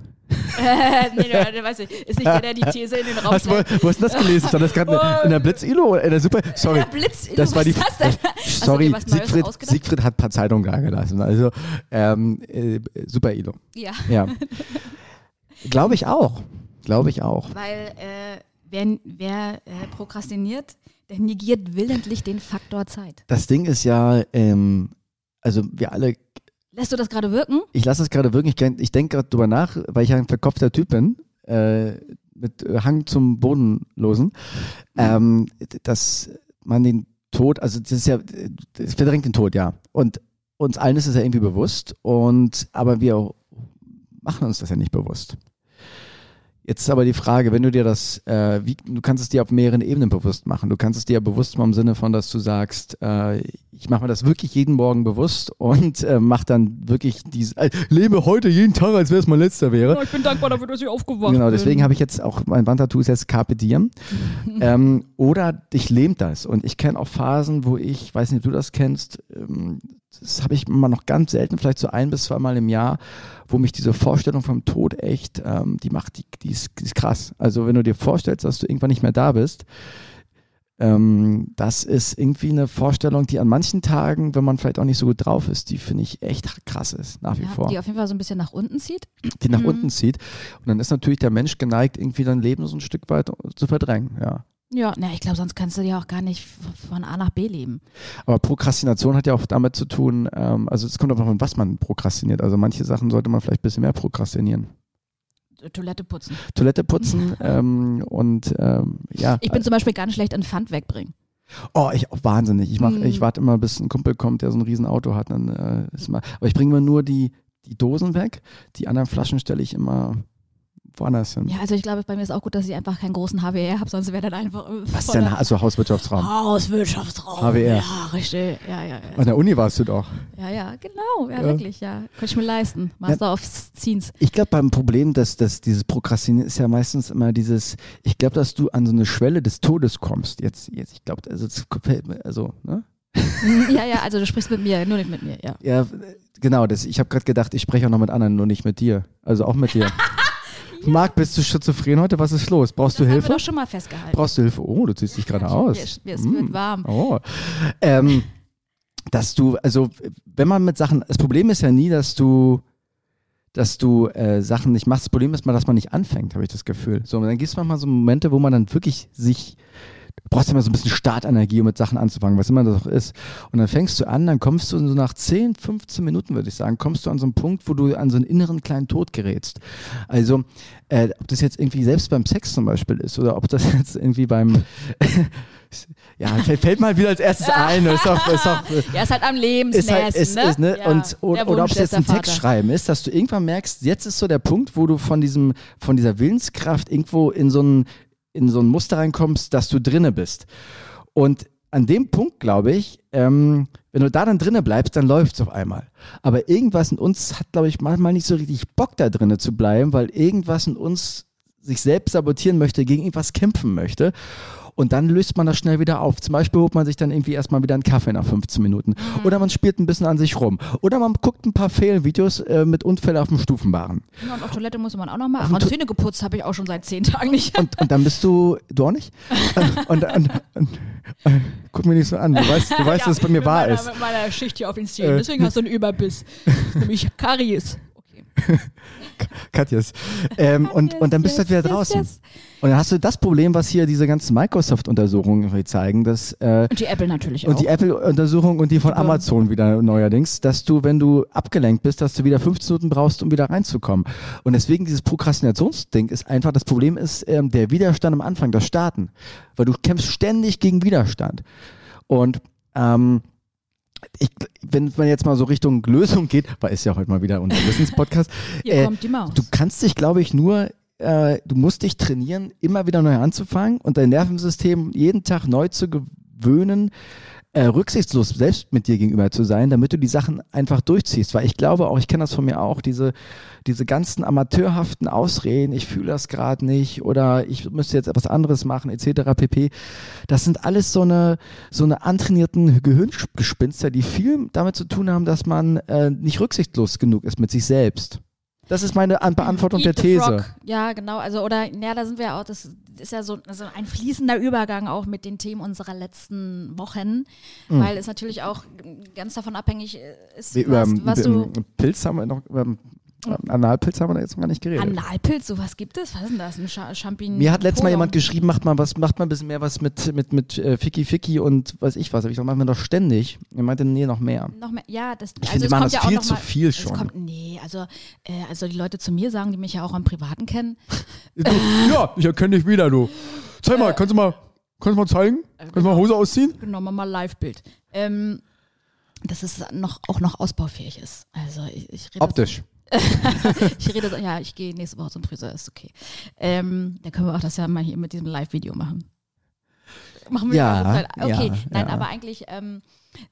Äh, nee, weiß ich. Ist nicht der, der die These in den Raum Hast, wo, wo hast du das gelesen? Stand das gerade in der Blitz-Ilo in der Super? Sorry. Der Blitz, Das war die. was ist das du Sorry, Siegfried? Siegfried hat ein paar Zeitungen da gelassen. Also, ähm, äh, Super Ilo. Ja, Ja. Glaube ich auch. Glaube ich auch. weil äh, wer, wer äh, prokrastiniert, der negiert willentlich den Faktor Zeit. Das Ding ist ja, ähm, also wir alle Lässt du das gerade wirken? ich lasse es gerade wirklich, ich, ich denke gerade drüber nach, weil ich ja ein verkopfter Typ bin, äh, mit Hang zum Bodenlosen, ähm, dass man den Tod, also das ist ja, es verdrängt den Tod, ja. Und uns allen ist es ja irgendwie bewusst, und aber wir machen uns das ja nicht bewusst. Jetzt ist aber die Frage, wenn du dir das, äh, wie, du kannst es dir auf mehreren Ebenen bewusst machen. Du kannst es dir ja bewusst machen im Sinne von, dass du sagst, äh, ich mache mir das wirklich jeden Morgen bewusst und äh, mach dann wirklich diese, äh, lebe heute jeden Tag, als wäre es mein letzter wäre. ich bin dankbar dafür, dass ich aufgewacht Genau, deswegen habe ich jetzt auch, mein Wandtattoo ist jetzt Carpe Diem. ähm, oder dich lähmt das. Und ich kenne auch Phasen, wo ich, weiß nicht, ob du das kennst, ähm, das habe ich immer noch ganz selten, vielleicht so ein bis zweimal im Jahr, wo mich diese Vorstellung vom Tod echt, ähm, die macht, die, die, ist, die ist krass. Also wenn du dir vorstellst, dass du irgendwann nicht mehr da bist, ähm, das ist irgendwie eine Vorstellung, die an manchen Tagen, wenn man vielleicht auch nicht so gut drauf ist, die finde ich echt krass ist, nach wie ja, vor die auf jeden Fall so ein bisschen nach unten zieht. die nach Mhm. unten zieht. Und dann ist natürlich der Mensch geneigt, irgendwie sein Leben so ein Stück weit zu verdrängen. Ja. Ja, na, ich glaube, sonst kannst du ja auch gar nicht von A nach B leben. Aber Prokrastination hat ja auch damit zu tun, ähm, also es kommt auch noch an, was man prokrastiniert. Also manche Sachen sollte man vielleicht ein bisschen mehr prokrastinieren. Toilette putzen. Toilette putzen ähm, und ähm, ja. Ich bin zum Beispiel ganz schlecht in Pfand wegbringen. Oh, ich auch wahnsinnig. Ich mach, Mhm. ich warte immer, bis ein Kumpel kommt, der so ein riesen Auto hat. Dann, äh, ist mal, aber ich bringe mir nur die, die Dosen weg. Die anderen Flaschen stelle ich immer woanders hin. Ja, also ich glaube, bei mir ist auch gut, dass ich einfach keinen großen HWR habe, sonst wäre dann einfach. äh, Was ist denn also Hauswirtschaftsraum? Hauswirtschaftsraum. HWR. Ja, richtig. Ja, ja, An ja. der Uni warst du doch. Ja, ja, genau. Ja, Ja. wirklich, ja. Könnte ich mir leisten. Master of Scenes. Ich glaube, beim Problem, dass, dass dieses Prokrastinieren ist ja meistens immer dieses, ich glaube, dass du an so eine Schwelle des Todes kommst. Jetzt, jetzt ich glaube, also, also, ne? ja, ja, also du sprichst mit mir, nur nicht mit mir, ja. Ja, genau, das, ich habe gerade gedacht, ich spreche auch noch mit anderen, nur nicht mit dir. Also auch mit dir. Marc, bist du schizophren heute? Was ist los? Brauchst Das du haben Hilfe? wir doch schon mal festgehalten. Brauchst du Hilfe? Oh, du ziehst dich gerade Ja, aus. mir- Es Mm. wird warm. Oh. Ähm, dass du, also wenn man mit Sachen, das Problem ist ja nie, dass du, dass du äh, Sachen nicht machst. Das Problem ist mal, dass man nicht anfängt, habe ich das Gefühl. So, und dann gibt es manchmal so Momente, wo man dann wirklich sich, brauchst immer so ein bisschen Startenergie, um mit Sachen anzufangen, was immer das auch ist. Und dann fängst du an, dann kommst du so nach 10, 15 Minuten, würde ich sagen, kommst du an so einen Punkt, wo du an so einen inneren kleinen Tod gerätst. Also, äh, ob das jetzt irgendwie selbst beim Sex zum Beispiel ist oder ob das jetzt irgendwie beim ja, fällt, fällt mal wieder als erstes ein. Ist auch, ist auch, Ja, ist halt am ist Lebensnächsten, halt, ist, ne? ist, ne? Ja, und, oder, der oder ob es jetzt ist ein Text schreiben ist, dass du irgendwann merkst, jetzt ist so der Punkt, wo du von diesem, von dieser Willenskraft irgendwo in so ein, in so ein Muster reinkommst, dass du drinne bist. Und an dem Punkt, glaube ich, ähm, wenn du da dann drinne bleibst, dann läuft es auf einmal. Aber irgendwas in uns hat, glaube ich, manchmal nicht so richtig Bock da drinne zu bleiben, weil irgendwas in uns sich selbst sabotieren möchte, gegen irgendwas kämpfen möchte. Und dann löst man das schnell wieder auf. Zum Beispiel holt man sich dann irgendwie erstmal wieder einen Kaffee nach 15 Minuten. Mhm. Oder man spielt ein bisschen an sich rum. Oder man guckt ein paar Fail-Videos äh, mit Unfällen auf dem Stufenbahn. Ja, und auf Toilette muss man auch noch machen. Und Zähne geputzt habe ich auch schon seit zehn Tagen nicht. Und, und dann bist du, du auch nicht? und, und, und, äh, guck mir nicht so an. Du weißt, du weißt, dass es bei mir wahr meiner, ist. Mit meiner Schicht hier auf den Zähnen. Äh. Deswegen hast du einen Überbiss. Das ist nämlich Karies. Okay. Katjes. Ähm, und, und dann bist du halt wieder draußen. yes. Und dann hast du das Problem, was hier diese ganzen Microsoft-Untersuchungen zeigen, dass äh, Und die Apple natürlich auch. und die Apple-Untersuchung und die von. Amazon wieder neuerdings, dass du, wenn du abgelenkt bist, dass du wieder 15 Minuten brauchst, um wieder reinzukommen. Und deswegen dieses Prokrastinationsding ist einfach, das Problem ist ähm, der Widerstand am Anfang, das Starten. Weil du kämpfst ständig gegen Widerstand. Und ähm, ich, wenn man jetzt mal so Richtung Lösung geht, weil ist ja heute mal wieder unser Wissenspodcast, Hier äh, kommt die Maus. du kannst dich, glaube ich, nur, äh, du musst dich trainieren, immer wieder neu anzufangen und dein Nervensystem jeden Tag neu zu gewöhnen, äh, rücksichtslos selbst mit dir gegenüber zu sein, damit du die Sachen einfach durchziehst. Weil ich glaube auch, ich kenne das von mir auch, diese, diese ganzen amateurhaften Ausreden, ich fühle das gerade nicht oder ich müsste jetzt etwas anderes machen, etc. pp. Das sind alles so eine, so eine antrainierten Gehirngespinster, die viel damit zu tun haben, dass man äh, nicht rücksichtslos genug ist mit sich selbst. Das ist meine An Beantwortung Eat der the These. Ja, genau. Also, oder, ja, da sind wir auch, das ist ja so also ein fließender Übergang auch mit den Themen unserer letzten Wochen, Mhm. weil es natürlich auch ganz davon abhängig ist, Wie, über, was, was du. über Pilz haben wir noch, über Analpilz haben wir da jetzt noch gar nicht geredet. Analpilz, sowas gibt es? Was ist denn das? Ein Cha Champignon? Mir hat letztes Mal jemand geschrieben, macht mal was, macht mal ein bisschen mehr was mit, mit, mit äh, Ficky Ficky und weiß ich was. Hab ich gesagt, machen wir doch ständig. Er meinte, nee, noch mehr. Noch mehr, ja, das, Ich also finde, machen kommt das ja auch viel noch zu mal, viel schon. Kommt, nee, also, äh, also die Leute zu mir sagen, die mich ja auch am Privaten kennen, ja, ich erkenne dich wieder, du. Zeig mal, kannst du mal, kannst du mal zeigen? Kannst du mal Hose ausziehen? wir mal Live-Bild, ähm, dass es noch, auch noch ausbaufähig ist. Also ich, ich rede Optisch. Ich rede so, ja, ich gehe nächste Woche zum Friseur, ist okay. Ähm, dann können wir auch das ja mal hier mit diesem Live-Video machen. Machen wir Ja. Okay, ja, nein, ja. aber eigentlich, ähm,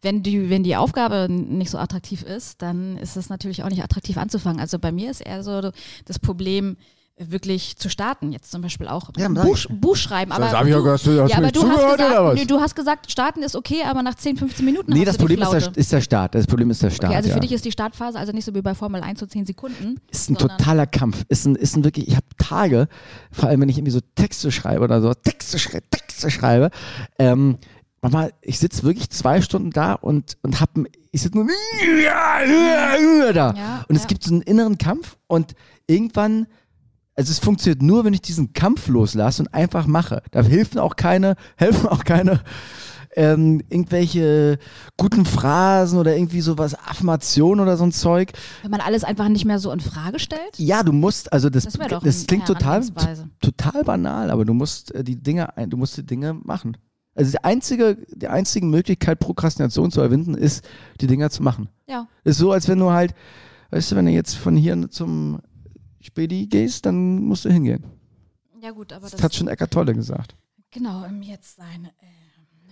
wenn die, wenn die Aufgabe nicht so attraktiv ist, dann ist es natürlich auch nicht attraktiv anzufangen. Also bei mir ist eher so das Problem, wirklich zu starten. Jetzt zum Beispiel auch Ja, Buch. Buch schreiben. Aber ich du, hast du- hast ja, du aber nicht du hast, zugehört, oder gesagt, du hast gesagt, starten ist okay, aber nach 10, 15 Minuten Nee, hast das du die Problem ist der, ist der Start. Das Problem ist der Start. Okay, also für ja. dich ist die Startphase also nicht so wie bei Formel 1 so 10 Sekunden. ist ein totaler Kampf. Ist ein, ist ein wirklich, ich habe Tage, vor allem wenn ich irgendwie so Texte schreibe oder so, Texte schreibe, Texte schreibe, ähm, manchmal, ich sitze wirklich zwei Stunden da und, und hab, ich sitze nur da. Ja, und es gibt so einen inneren Kampf und irgendwann, also es funktioniert nur, wenn ich diesen Kampf loslasse und einfach mache. Da helfen auch keine, helfen auch keine ähm, irgendwelche guten Phrasen oder irgendwie sowas, Affirmationen oder so ein Zeug. Wenn man alles einfach nicht mehr so in Frage stellt? Ja, du musst, also das, Das das klingt total, total banal, aber du musst äh, die Dinge, du musst die Dinge machen. Also die einzige, die einzige Möglichkeit, Prokrastination zu überwinden, ist, die Dinger zu machen. Ja. Ist so, als wenn du halt, weißt du, wenn du jetzt von hier zum Spedi gehst, dann musst du hingehen. Ja gut, aber Das, das, hat schon Eckart Tolle gesagt. genau im Jetzt sein. Äh,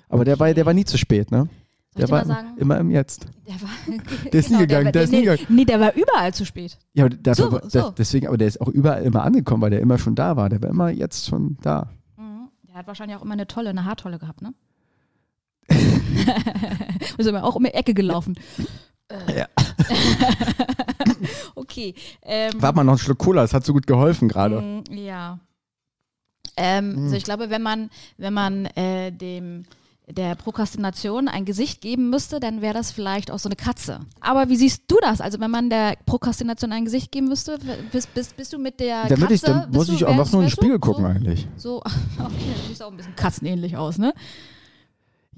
Aber der war, der war nie zu spät, ne? soll Der war sagen? immer im Jetzt. Der war, Der ist nie gegangen, war- der ist nee, nie gegangen. Nee, der war überall zu spät. Ja, aber So, war- so. der- deswegen, aber der ist auch überall immer angekommen, weil der immer schon da war. Der war immer jetzt schon da. Mhm. Der hat wahrscheinlich auch immer eine tolle, eine Haartolle gehabt, ne? Ist immer auch um die Ecke gelaufen. Äh. Ja. okay. Ähm, Warte mal noch einen Schluck Cola, das hat so gut geholfen gerade. Mm, Ja. Ähm, Also ich glaube, wenn man, wenn man äh, dem der Prokrastination ein Gesicht geben müsste, dann wäre das vielleicht auch so eine Katze. Aber wie siehst du das? Also wenn man der Prokrastination ein Gesicht geben müsste, bist, bist, bist du mit der Dann, Katze? ich, dann muss ich einfach nur in den Spiegel gucken so, eigentlich. So, okay, du siehst auch ein bisschen katzenähnlich aus, ne?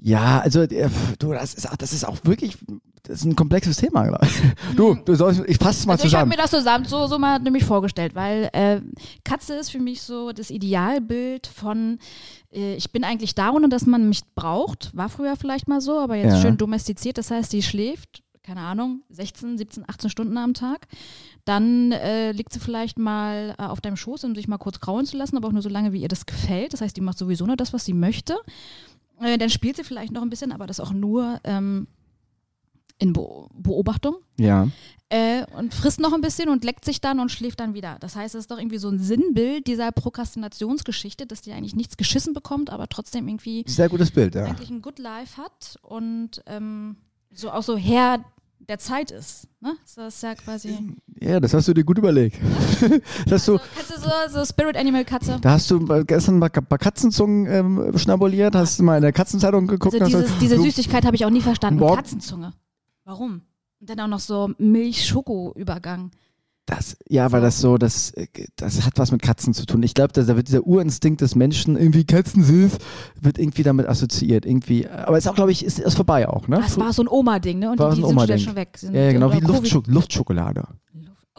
Ja, also äh, du, das ist, auch- das ist auch wirklich, das ist ein komplexes Thema. glaub ich. Du, du sollst, ich fasse es mal Also ich habe zusammen. mir das zusammen so, so mal nämlich vorgestellt, weil äh, Katze ist für mich so das Idealbild von äh, ich bin eigentlich da, ohne dass man mich braucht. War früher vielleicht mal so, aber jetzt Ja. schön domestiziert. Das heißt, die schläft, keine Ahnung, 16, 17, 18 Stunden am Tag. Dann äh, liegt sie vielleicht mal äh, auf deinem Schoß, um sich mal kurz kraulen zu lassen, aber auch nur so lange, wie ihr das gefällt. Das heißt, die macht sowieso nur das, was sie möchte. Äh, dann spielt sie vielleicht noch ein bisschen, aber das auch nur, ähm, in Be Beobachtung. Ja. Äh, und frisst noch ein bisschen und leckt sich dann und schläft dann wieder. Das heißt, es ist doch irgendwie so ein Sinnbild dieser Prokrastinationsgeschichte, dass die eigentlich nichts geschissen bekommt, aber trotzdem irgendwie Sehr gutes Bild, ja. eigentlich ein Good Life hat und ähm, so auch so Herr der Zeit ist. Ne? Das ist ja quasi. Ja, das hast du dir gut überlegt. das hast du, du so, so Spirit Animal Katze? da hast du gestern mal ein paar Katzenzungen ähm, schnabuliert, hast du mal in der Katzenzeitung geguckt. Also dieses, diese Süßigkeit habe ich auch nie verstanden. Morgen- Katzenzunge. Warum? Und dann auch noch so Milch-Schoko-Übergang. Das, ja, weil das so, das, äh, das hat was mit Katzen zu tun. Ich glaube, da wird dieser Urinstinkt des Menschen, irgendwie Katzen süß, wird irgendwie damit assoziiert. Irgendwie. Aber ist auch, glaube ich, ist, ist vorbei auch, ne? Das war so ein Oma-Ding, ne? Und War die, die sind schon, weg. Sind, ja, genau, wie Covid- Luftscho Luftschokolade.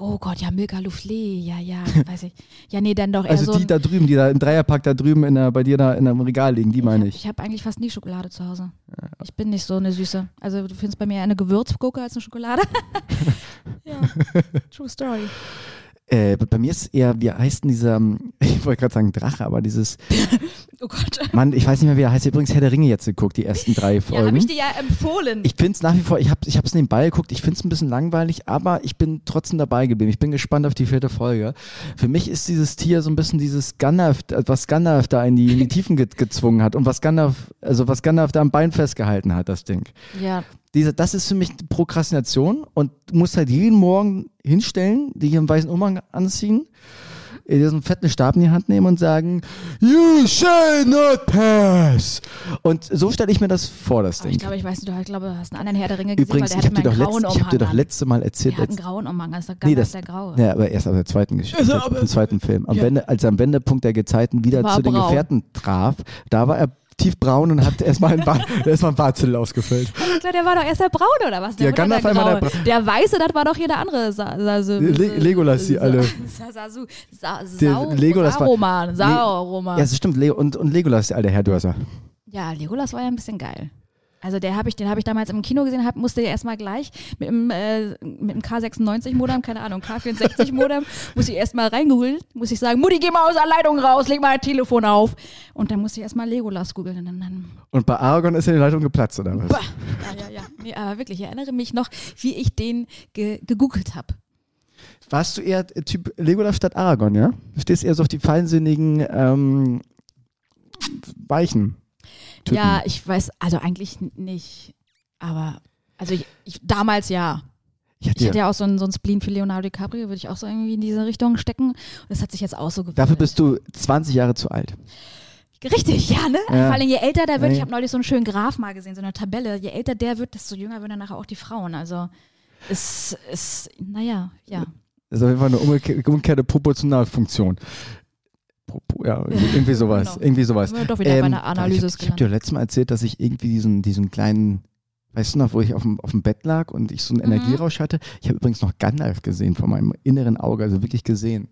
Oh Gott, ja, Milka Soufflé, ja, ja, weiß ich. Ja, nee, dann doch eher Also so die ein, da drüben, die da im Dreierpack da drüben in der, bei dir da in einem Regal liegen, die meine Ich ich. habe eigentlich fast nie Schokolade zu Hause. Ich bin nicht so eine Süße. Also du findest bei mir eher eine Gewürzgurke als eine Schokolade. ja, true story. Äh, bei mir ist eher, wie heißt denn dieser, ich wollte gerade sagen Drache, aber dieses, Oh Gott. Mann, ich weiß nicht mehr, wie er heißt. Übrigens Herr der Ringe jetzt geguckt, die ersten drei Ja, Folgen. habe ich dir ja empfohlen. Ich finde es nach wie vor, ich habe ich es nebenbei geguckt, ich finde es ein bisschen langweilig, aber ich bin trotzdem dabei geblieben. Ich bin gespannt auf die vierte Folge. Für mich ist dieses Tier so ein bisschen dieses Gandalf, äh, was Gandalf da in die, in die Tiefen ge gezwungen hat und was Gandalf, also was Gandalf da am Bein festgehalten hat, das Ding. ja, Diese, das ist für mich Prokrastination und du musst halt jeden Morgen hinstellen, die hier einen weißen Umhang anziehen, äh, einen fetten Stab in die Hand nehmen und sagen, You shall not pass. Und so stelle ich mir das vor, das aber Ding. ich glaube, ich weiß nicht, du, ich glaube, du hast einen anderen Herr der Ringe gesehen, Übrigens, weil ich der habe dir, doch letzt, ich hab dir doch letzte Mal erzählt, Der hat einen grauen Umhang, das ist doch Nee, das- der graue. ja, aber erst ab der zweiten Geschichte, im zweiten Film. Am Ja. Wende, als er am Wendepunkt der Gezeiten wieder War zu den braun. Gefährten traf, da war er tiefbraun und hat erstmal ein, Bar, erstmal ein Bartzettel ausgefüllt. Ich glaube, der war doch erst der Braune, oder was? Der, Ja, Gandalf immer der Graue. Der Weiße, das war doch hier der andere. Sa Sa Sa Le Legolas, die alle. Sa Sasu. Sa Sau Legolas Saruman. Sauroman. Ja, das stimmt. Leo, und, und Legolas, der alte Herrdörser. Ja, Legolas war ja ein bisschen geil. Also der habe ich, den habe ich damals im Kino gesehen, hab, musste ja erstmal gleich mit dem, äh, mit dem K96-Modem, keine Ahnung, K64-Modem, muss ich erstmal reingeholen, muss ich sagen, Mutti, geh mal aus der Leitung raus, leg mal ein Telefon auf. Und dann musste ich erstmal Legolas googeln. Und dann, dann Und bei Aragorn ist ja die Leitung geplatzt, oder was? bah. Ja, ja, ja. Nee, aber wirklich, ich erinnere mich noch, wie ich den ge gegoogelt habe. Warst du eher Typ Legolas statt Aragorn, ja? Du stehst eher so auf die feinsinnigen, ähm, weichen. Typen. Ja, ich weiß, also eigentlich nicht, aber, also ich, ich, damals ja. ich hatte Ich hätte ja, ja auch so einen, so einen Spleen für Leonardo DiCaprio, würde ich auch so irgendwie in diese Richtung stecken. Und das hat sich jetzt auch so gewandelt. dafür bist du 20 Jahre zu alt. Richtig, ja, ne? Ja. Vor allem je älter der wird, ich habe neulich so einen schönen Graph mal gesehen, so eine Tabelle, je älter der wird, desto jünger werden dann nachher auch die Frauen. Also es ist, naja, ja. Das ist auf jeden Fall eine umgekehr- umgekehrte Proportionalfunktion. Ja, irgendwie sowas. Genau. Irgendwie sowas. Sind wir doch wieder bei einer ich Analyse habe hab dir letztes Mal erzählt, dass ich irgendwie diesen, diesen kleinen, weißt du noch, wo ich auf dem, auf dem Bett lag und ich so einen Mhm. Energierausch hatte. Ich habe übrigens noch Gandalf gesehen vor meinem inneren Auge, also wirklich gesehen.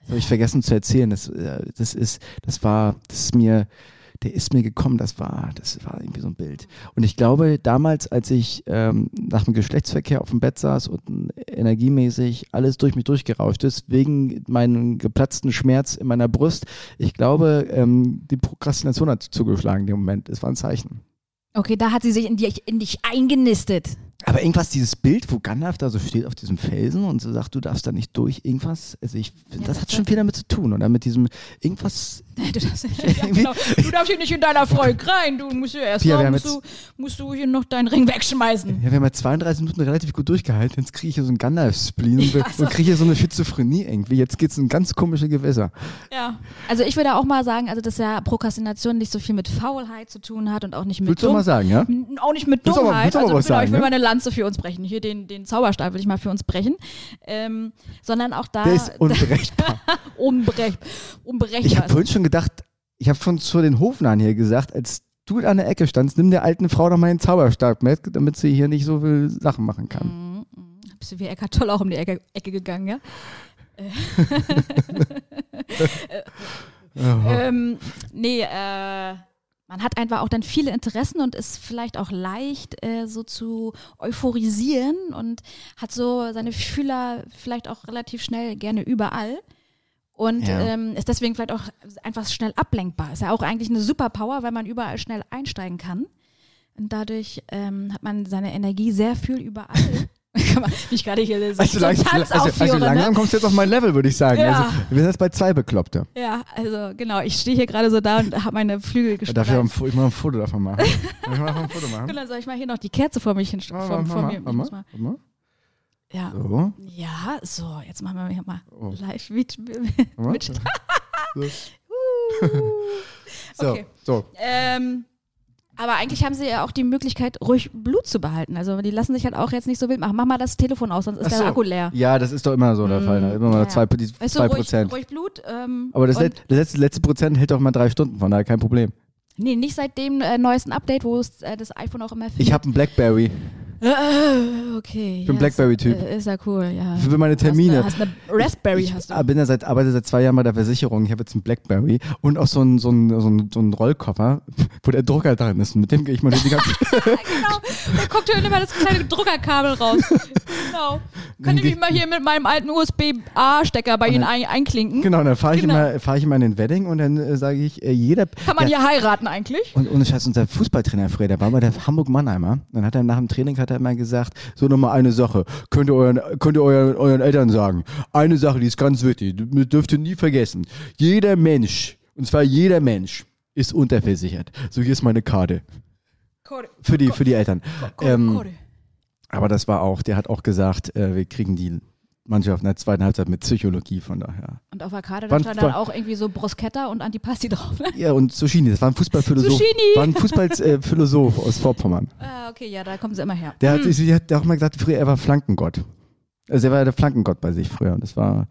Das habe ich vergessen zu erzählen. Das, äh, das ist, das war, das ist mir, der ist mir gekommen, das war, das war irgendwie so ein Bild. Und ich glaube, damals, als ich ähm, nach dem Geschlechtsverkehr auf dem Bett saß und energiemäßig alles durch mich durchgerauscht ist, wegen meinem geplatzten Schmerz in meiner Brust, ich glaube, ähm, die Prokrastination hat zugeschlagen in dem Moment. Es war ein Zeichen. Okay, da hat sie sich in, die, in dich eingenistet. Aber irgendwas, dieses Bild, wo Gandalf da so steht auf diesem Felsen und so sagt, du darfst da nicht durch, irgendwas, also ich finde, Ja, das das hat schon viel damit zu tun. Oder mit diesem, irgendwas, Du darfst, ja, genau. du darfst hier nicht in deiner Freund rein. Du musst ja erst Pia, mal, musst, du, musst du hier noch deinen Ring wegschmeißen. ja, wir haben ja 32 Minuten relativ gut durchgehalten, jetzt kriege ich hier so einen Gandalf-Spleen und, Ach so. und kriege hier so eine Schizophrenie irgendwie. Jetzt geht's in ganz komische Gewässer. Ja. Also ich würde auch mal sagen, also dass ja Prokrastination nicht so viel mit Faulheit zu tun hat und auch nicht mit Willst du Dumm- mal sagen, ja? Auch nicht mit Willst du aber- Dummheit. willst du aber also, was genau, ich will ne? meine Lanze für uns brechen. Hier den, den Zauberstab will ich mal für uns brechen. Ähm, sondern auch da Der ist unberechenbar. unbrech, unberechenbar. Ich habe vorhin schon gedacht, ich habe schon zu den Hofnarren hier gesagt, als du an der Ecke standst, nimm der alten Frau doch mal den Zauberstab mit, damit sie hier nicht so viel Sachen machen kann. Mhm, mhm. Bist du wie Eckart Tolle auch um die Ecke, Ecke gegangen, ja? Ähm, nee, äh, man hat einfach auch dann viele Interessen und ist vielleicht auch leicht äh, so zu euphorisieren und hat so seine Fühler vielleicht auch relativ schnell gerne überall. Und Ja. ähm, ist deswegen vielleicht auch einfach schnell ablenkbar. Ist ja auch eigentlich eine Superpower, weil man überall schnell einsteigen kann. Und dadurch ähm, hat man seine Energie sehr viel überall. Kann man nicht gerade hier so, Also, lang, Tanz also, also aufführen, langsam ne? kommst du jetzt auf mein Level, würde ich sagen. Ja. Also, wir sind jetzt bei zwei Bekloppte. Ja, also genau, ich stehe hier gerade so da und habe meine Flügel Darf ich, gestreckt. Ich mal ein Foto davon machen? Darf ich mal ein Foto machen? Dann soll ich mal hier noch die Kerze vor mich hin Mach vor, vor mir. mal, Ich mal, mal, ja. So. ja, so, jetzt machen wir hier mal Oh. live mit. mal. mit So. Uh. So, Okay. so. Ähm, aber eigentlich haben sie ja auch die Möglichkeit, ruhig Blut zu behalten. Also die lassen sich halt auch jetzt nicht so wild machen. Mach mal das Telefon aus, sonst ist Ach der so. Akku leer. Ja, das ist doch immer so der Fall. Ne? Immer mal ja, ja. zwei, die Weißt zwei du, ruhig, Prozent. ruhig Blut. Ähm, Aber das, und, let, das letzte, letzte Prozent hält doch mal drei Stunden, von daher kein Problem. Nee, nicht seit dem äh, neuesten Update, wo es äh, das iPhone auch immer Ich findet. habe einen Blackberry okay. Ich bin ja, Blackberry-Typ. Ist, äh, ist ja cool, ja. für meine Termine. Hast eine, hast eine Raspberry, ich hast du. bin ja seit, arbeite seit zwei Jahren bei der Versicherung. Ich habe jetzt einen Blackberry und auch so einen, so einen, so einen, so einen Rollkoffer, wo der Drucker drin ist. Und mit dem gehe ich mal durch die ganze genau. Da kommt ja immer das kleine Druckerkabel raus. genau. Kann ich mich mal hier mit meinem alten USB-A-Stecker bei Ihnen ein, einklinken? Genau, dann fahre ich, Genau. immer, fahr ich immer in den Wedding und dann äh, sage ich, äh, jeder. Kann man ja, hier heiraten eigentlich? Und ohne Scheiß, unser Fußballtrainer früher, der war bei der Hamburg-Mannheimer. Dann hat er nach dem Training hat er immer gesagt, so nochmal eine Sache, könnt ihr euren, könnt ihr euren, euren Eltern sagen. Eine Sache, die ist ganz wichtig, dürft ihr nie vergessen. Jeder Mensch, und zwar jeder Mensch, ist unterversichert. So, hier ist meine Karte. Für die, für die Eltern. Ähm, aber das war auch, der hat auch gesagt, äh, wir kriegen die Mannschaft in der zweiten Halbzeit mit Psychologie, von daher. Und auf der Karte da stand dann auch irgendwie so Bruschetta und Antipasti drauf. Ne? Ja, und Zucchini, das war ein Fußballphilosoph. Zucchini! War ein Fußballphilosoph aus Vorpommern. Ah, okay, ja, da kommen sie immer her. Der hat, sie hat auch mal gesagt, früher er war Flankengott. Also er war der Flankengott bei sich früher und das war.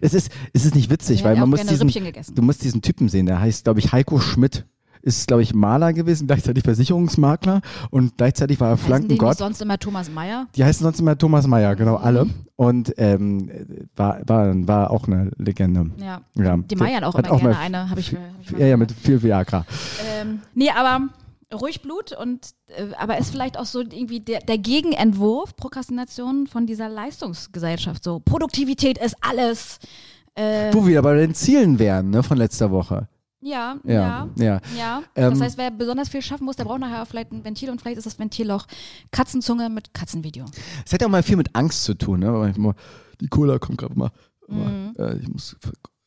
Es ist, es ist nicht witzig, weil man muss diesen, du musst diesen Typen sehen. Der heißt, glaube ich, Heiko Schmidt. Ist, glaube ich, Maler gewesen, gleichzeitig Versicherungsmakler und gleichzeitig war er Heißen die Flankengott. sonst immer Thomas Meyer? Die heißen sonst immer Thomas Meyer, genau, alle. Und ähm, war, war, war auch eine Legende. Ja. Ja. Die Meyer hat auch Hat immer auch gerne eine, habe ich, hab ich Ja, ja, mit viel Viagra. Ähm, nee, aber ruhig Blut und äh, aber ist vielleicht auch so irgendwie der, der Gegenentwurf, Prokrastination von dieser Leistungsgesellschaft. So, Produktivität ist alles. Äh, Wo wir bei den Zielen wären, ne, von letzter Woche. Ja, Ja, ja. ja. Ähm, das heißt, wer besonders viel schaffen muss, der braucht nachher vielleicht ein Ventil und vielleicht ist das Ventil auch Katzenzunge mit Katzenvideo. Es hat ja auch mal viel mit Angst zu tun, ne? Weil ich immer, die Cola kommt gerade mal. mal Mhm. äh, ich muss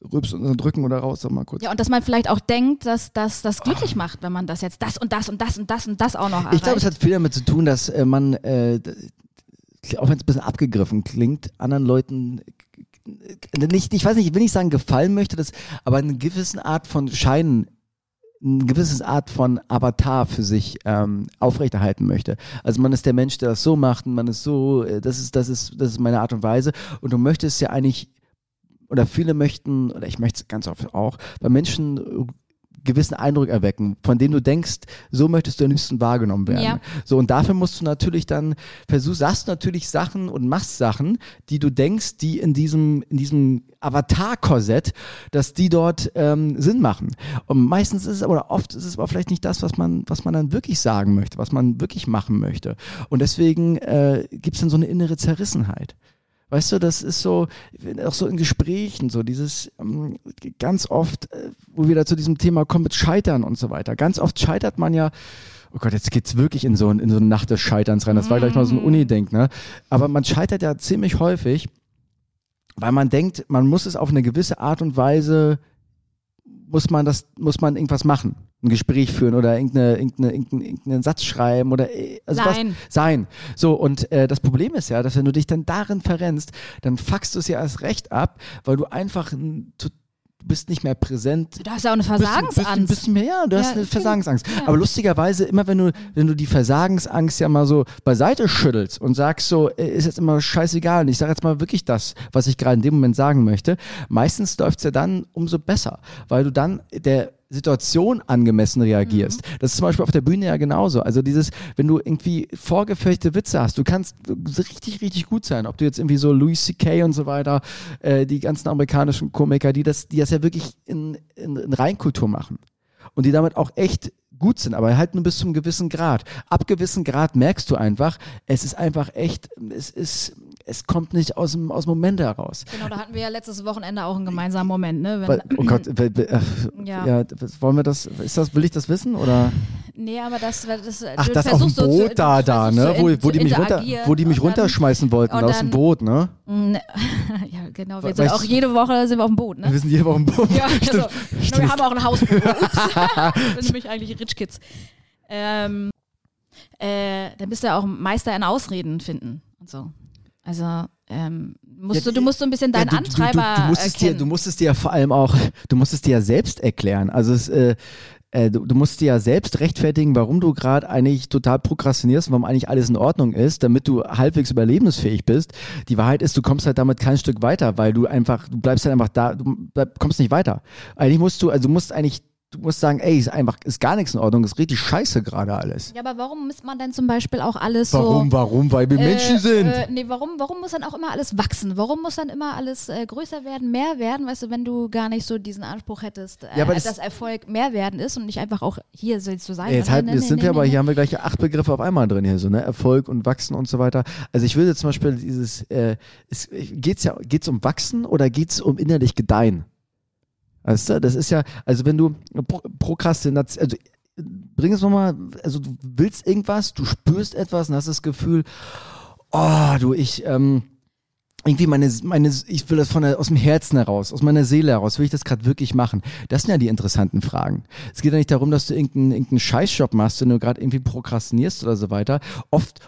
und drücken oder raus, sag mal kurz. Ja, und dass man vielleicht auch denkt, dass dass das glücklich macht, wenn man das jetzt das und das und das und das und das auch noch erreicht. ich glaube, es hat viel damit zu tun, dass äh, man, äh, auch wenn es ein bisschen abgegriffen klingt, anderen Leuten nicht, ich weiß nicht, ich will nicht sagen gefallen möchte, das, aber eine gewisse Art von Schein eine gewisse Art von Avatar für sich ähm, aufrechterhalten möchte. Also man ist der Mensch, der das so macht und man ist so, äh, das ist, das ist, das ist meine Art und Weise. Und du möchtest ja eigentlich, oder viele möchten, oder ich möchte es ganz oft auch, bei Menschen gewissen Eindruck erwecken, von dem du denkst, so möchtest du am liebsten wahrgenommen werden. Ja. So, und dafür musst du natürlich dann, versuchst, sagst natürlich Sachen und machst Sachen, die du denkst, die in diesem, in diesem Avatar-Korsett, dass die dort ähm, Sinn machen. Und meistens ist es, oder oft ist es aber vielleicht nicht das, was man, was man dann wirklich sagen möchte, was man wirklich machen möchte. Und deswegen äh, gibt es dann so eine innere Zerrissenheit. Weißt du, das ist so, auch so in Gesprächen, so dieses ähm, ganz oft, äh, wo wir da zu diesem Thema kommen mit Scheitern und so weiter. Ganz oft scheitert man ja, oh Gott, jetzt geht's wirklich in so, in so eine Nacht des Scheiterns rein. Das war gleich mal so ein Uni-Denk, ne? Aber man scheitert ja ziemlich häufig, weil man denkt, man muss es auf eine gewisse Art und Weise, muss man das, muss man irgendwas machen. Ein Gespräch führen oder irgendeine, irgendeine, irgendeinen, irgendeinen Satz schreiben oder äh, also was, Sein. sein. So, und äh, das Problem ist ja, dass wenn du dich dann darin verrennst, dann fuckst du es ja erst recht ab, weil du einfach n- zu- du bist nicht mehr präsent. Du hast ja auch eine Versagensangst. bist mehr, ja, du Ja, hast eine. Versagensangst. Ja. Aber lustigerweise, immer wenn du, wenn du die Versagensangst ja mal so beiseite schüttelst und sagst so, äh, ist jetzt immer scheißegal und ich sage jetzt mal wirklich das, was ich gerade in dem Moment sagen möchte, meistens läuft's ja dann umso besser, weil du dann der Situation angemessen reagierst. Mhm. Das ist zum Beispiel auf der Bühne ja genauso. Also dieses, wenn du irgendwie vorgefertigte Witze hast, du kannst richtig, richtig gut sein. Ob du jetzt irgendwie so Louis C.K. und so weiter, äh, die ganzen amerikanischen Komiker, die das, die das ja wirklich in, in, in Reinkultur machen. Und die damit auch echt gut sind, aber halt nur bis zum gewissen Grad. Ab gewissen Grad merkst du einfach, es ist einfach echt, es ist, es kommt nicht aus dem, aus dem Moment heraus. Genau, da hatten wir ja letztes Wochenende auch einen gemeinsamen Moment, ne? Weil, oh Gott, weil- äh, Ja. ja. wollen wir das, ist das, will ich das wissen oder? Nee, aber das, das Ach, das auf dem versuchst so Boot zu- da, da, ne? Wo, wo, die mich runter, wo die mich dann- runterschmeißen wollten aus dem Boot, ne? Ja, genau. Wir sind auch jede Woche sind wir auf dem Boot, ne? Wir sind hier auf dem Boot. Ja, Stimmt. also, nur wir haben auch ein Hausboot. Sind nämlich eigentlich Rich Kids. Ähm, äh, dann bist du ja auch Meister in Ausreden finden und so. Also ähm, musst Ja, du, du musst so ein bisschen deinen Ja, Antreiber du, du, musst es dir, erkennen. du musst es dir ja vor allem auch, du musst es dir ja selbst erklären. Also es, äh, äh, du, du musst dir ja selbst rechtfertigen, warum du gerade eigentlich total prokrastinierst und warum eigentlich alles in Ordnung ist, damit du halbwegs überlebensfähig bist. Die Wahrheit ist, du kommst halt damit kein Stück weiter, weil du einfach, du bleibst halt einfach da, du bleib, kommst nicht weiter. Eigentlich musst du, also du musst eigentlich, du musst sagen, ey, ist einfach, ist gar nichts in Ordnung, ist richtig scheiße gerade alles. ja, aber warum misst man denn zum Beispiel auch alles Warum, so? warum? Weil wir Menschen sind. Äh, nee, warum, warum muss dann auch immer alles wachsen? Warum muss dann immer alles äh, größer werden, mehr werden? Weißt du, wenn du gar nicht so diesen Anspruch hättest, äh, Ja, aber das- dass Erfolg mehr werden ist und nicht einfach auch hier so sein. Ja, jetzt halt, nee, jetzt nee, sind nee, wir aber, hier haben wir gleich acht Begriffe auf einmal drin hier, so, ne? Erfolg und Wachsen und so weiter. Also ich würde zum Beispiel dieses, äh, es, geht's ja, geht's um Wachsen oder geht's um innerlich Gedeihen? Weißt du, das ist ja, also wenn du Pro Prokrastination, also bring es nochmal, also du willst irgendwas, du spürst etwas und hast das Gefühl, oh, du, ich, ähm, irgendwie meine, meine, ich will das von der, aus dem Herzen heraus, aus meiner Seele heraus, will ich das gerade wirklich machen? Das sind ja die interessanten Fragen. Es geht ja nicht darum, dass du irgendeinen, irgendeinen Scheißjob machst, wenn du gerade irgendwie prokrastinierst oder so weiter. Oft,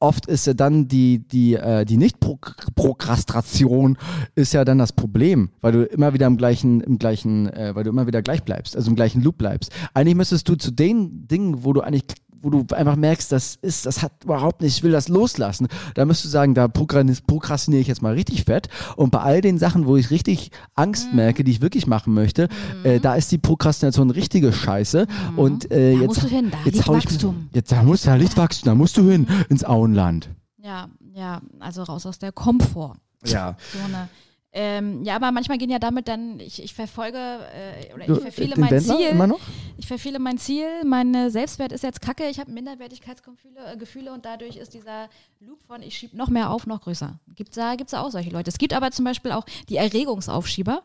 oft ist ja dann die, die, äh, die Nicht-Prokrastination ist ja dann das Problem, weil du immer wieder im gleichen, im gleichen, äh, weil du immer wieder gleich bleibst, also im gleichen Loop bleibst. Eigentlich müsstest du zu den Dingen, wo du eigentlich wo du einfach merkst, das ist, das hat überhaupt nicht, ich will das loslassen. Da müsstest du sagen, da prokrastin- prokrastiniere ich jetzt mal richtig fett. Und bei all den Sachen, wo ich richtig Angst merke, die ich wirklich machen möchte, äh, da ist die Prokrastination richtige Scheiße. Und äh, Da jetzt, musst du hin, da jetzt hau ich, Wachstum. Jetzt da musst da liegt Wachstum, da musst du hin ins Auenland. Ja, ja, also raus aus der Komfort. Ja. Zone. Ähm, ja, aber manchmal gehen ja damit dann, ich, ich verfolge äh, oder ich verfehle den mein Wendler Ziel. immer noch? Ich verfehle mein Ziel, mein äh, Selbstwert ist jetzt kacke, ich habe Minderwertigkeitsgefühle äh, Gefühle und dadurch ist dieser Loop von ich schieb noch mehr auf, noch größer. Gibt es da, gibt's da auch solche Leute. Es gibt aber zum Beispiel auch die Erregungsaufschieber.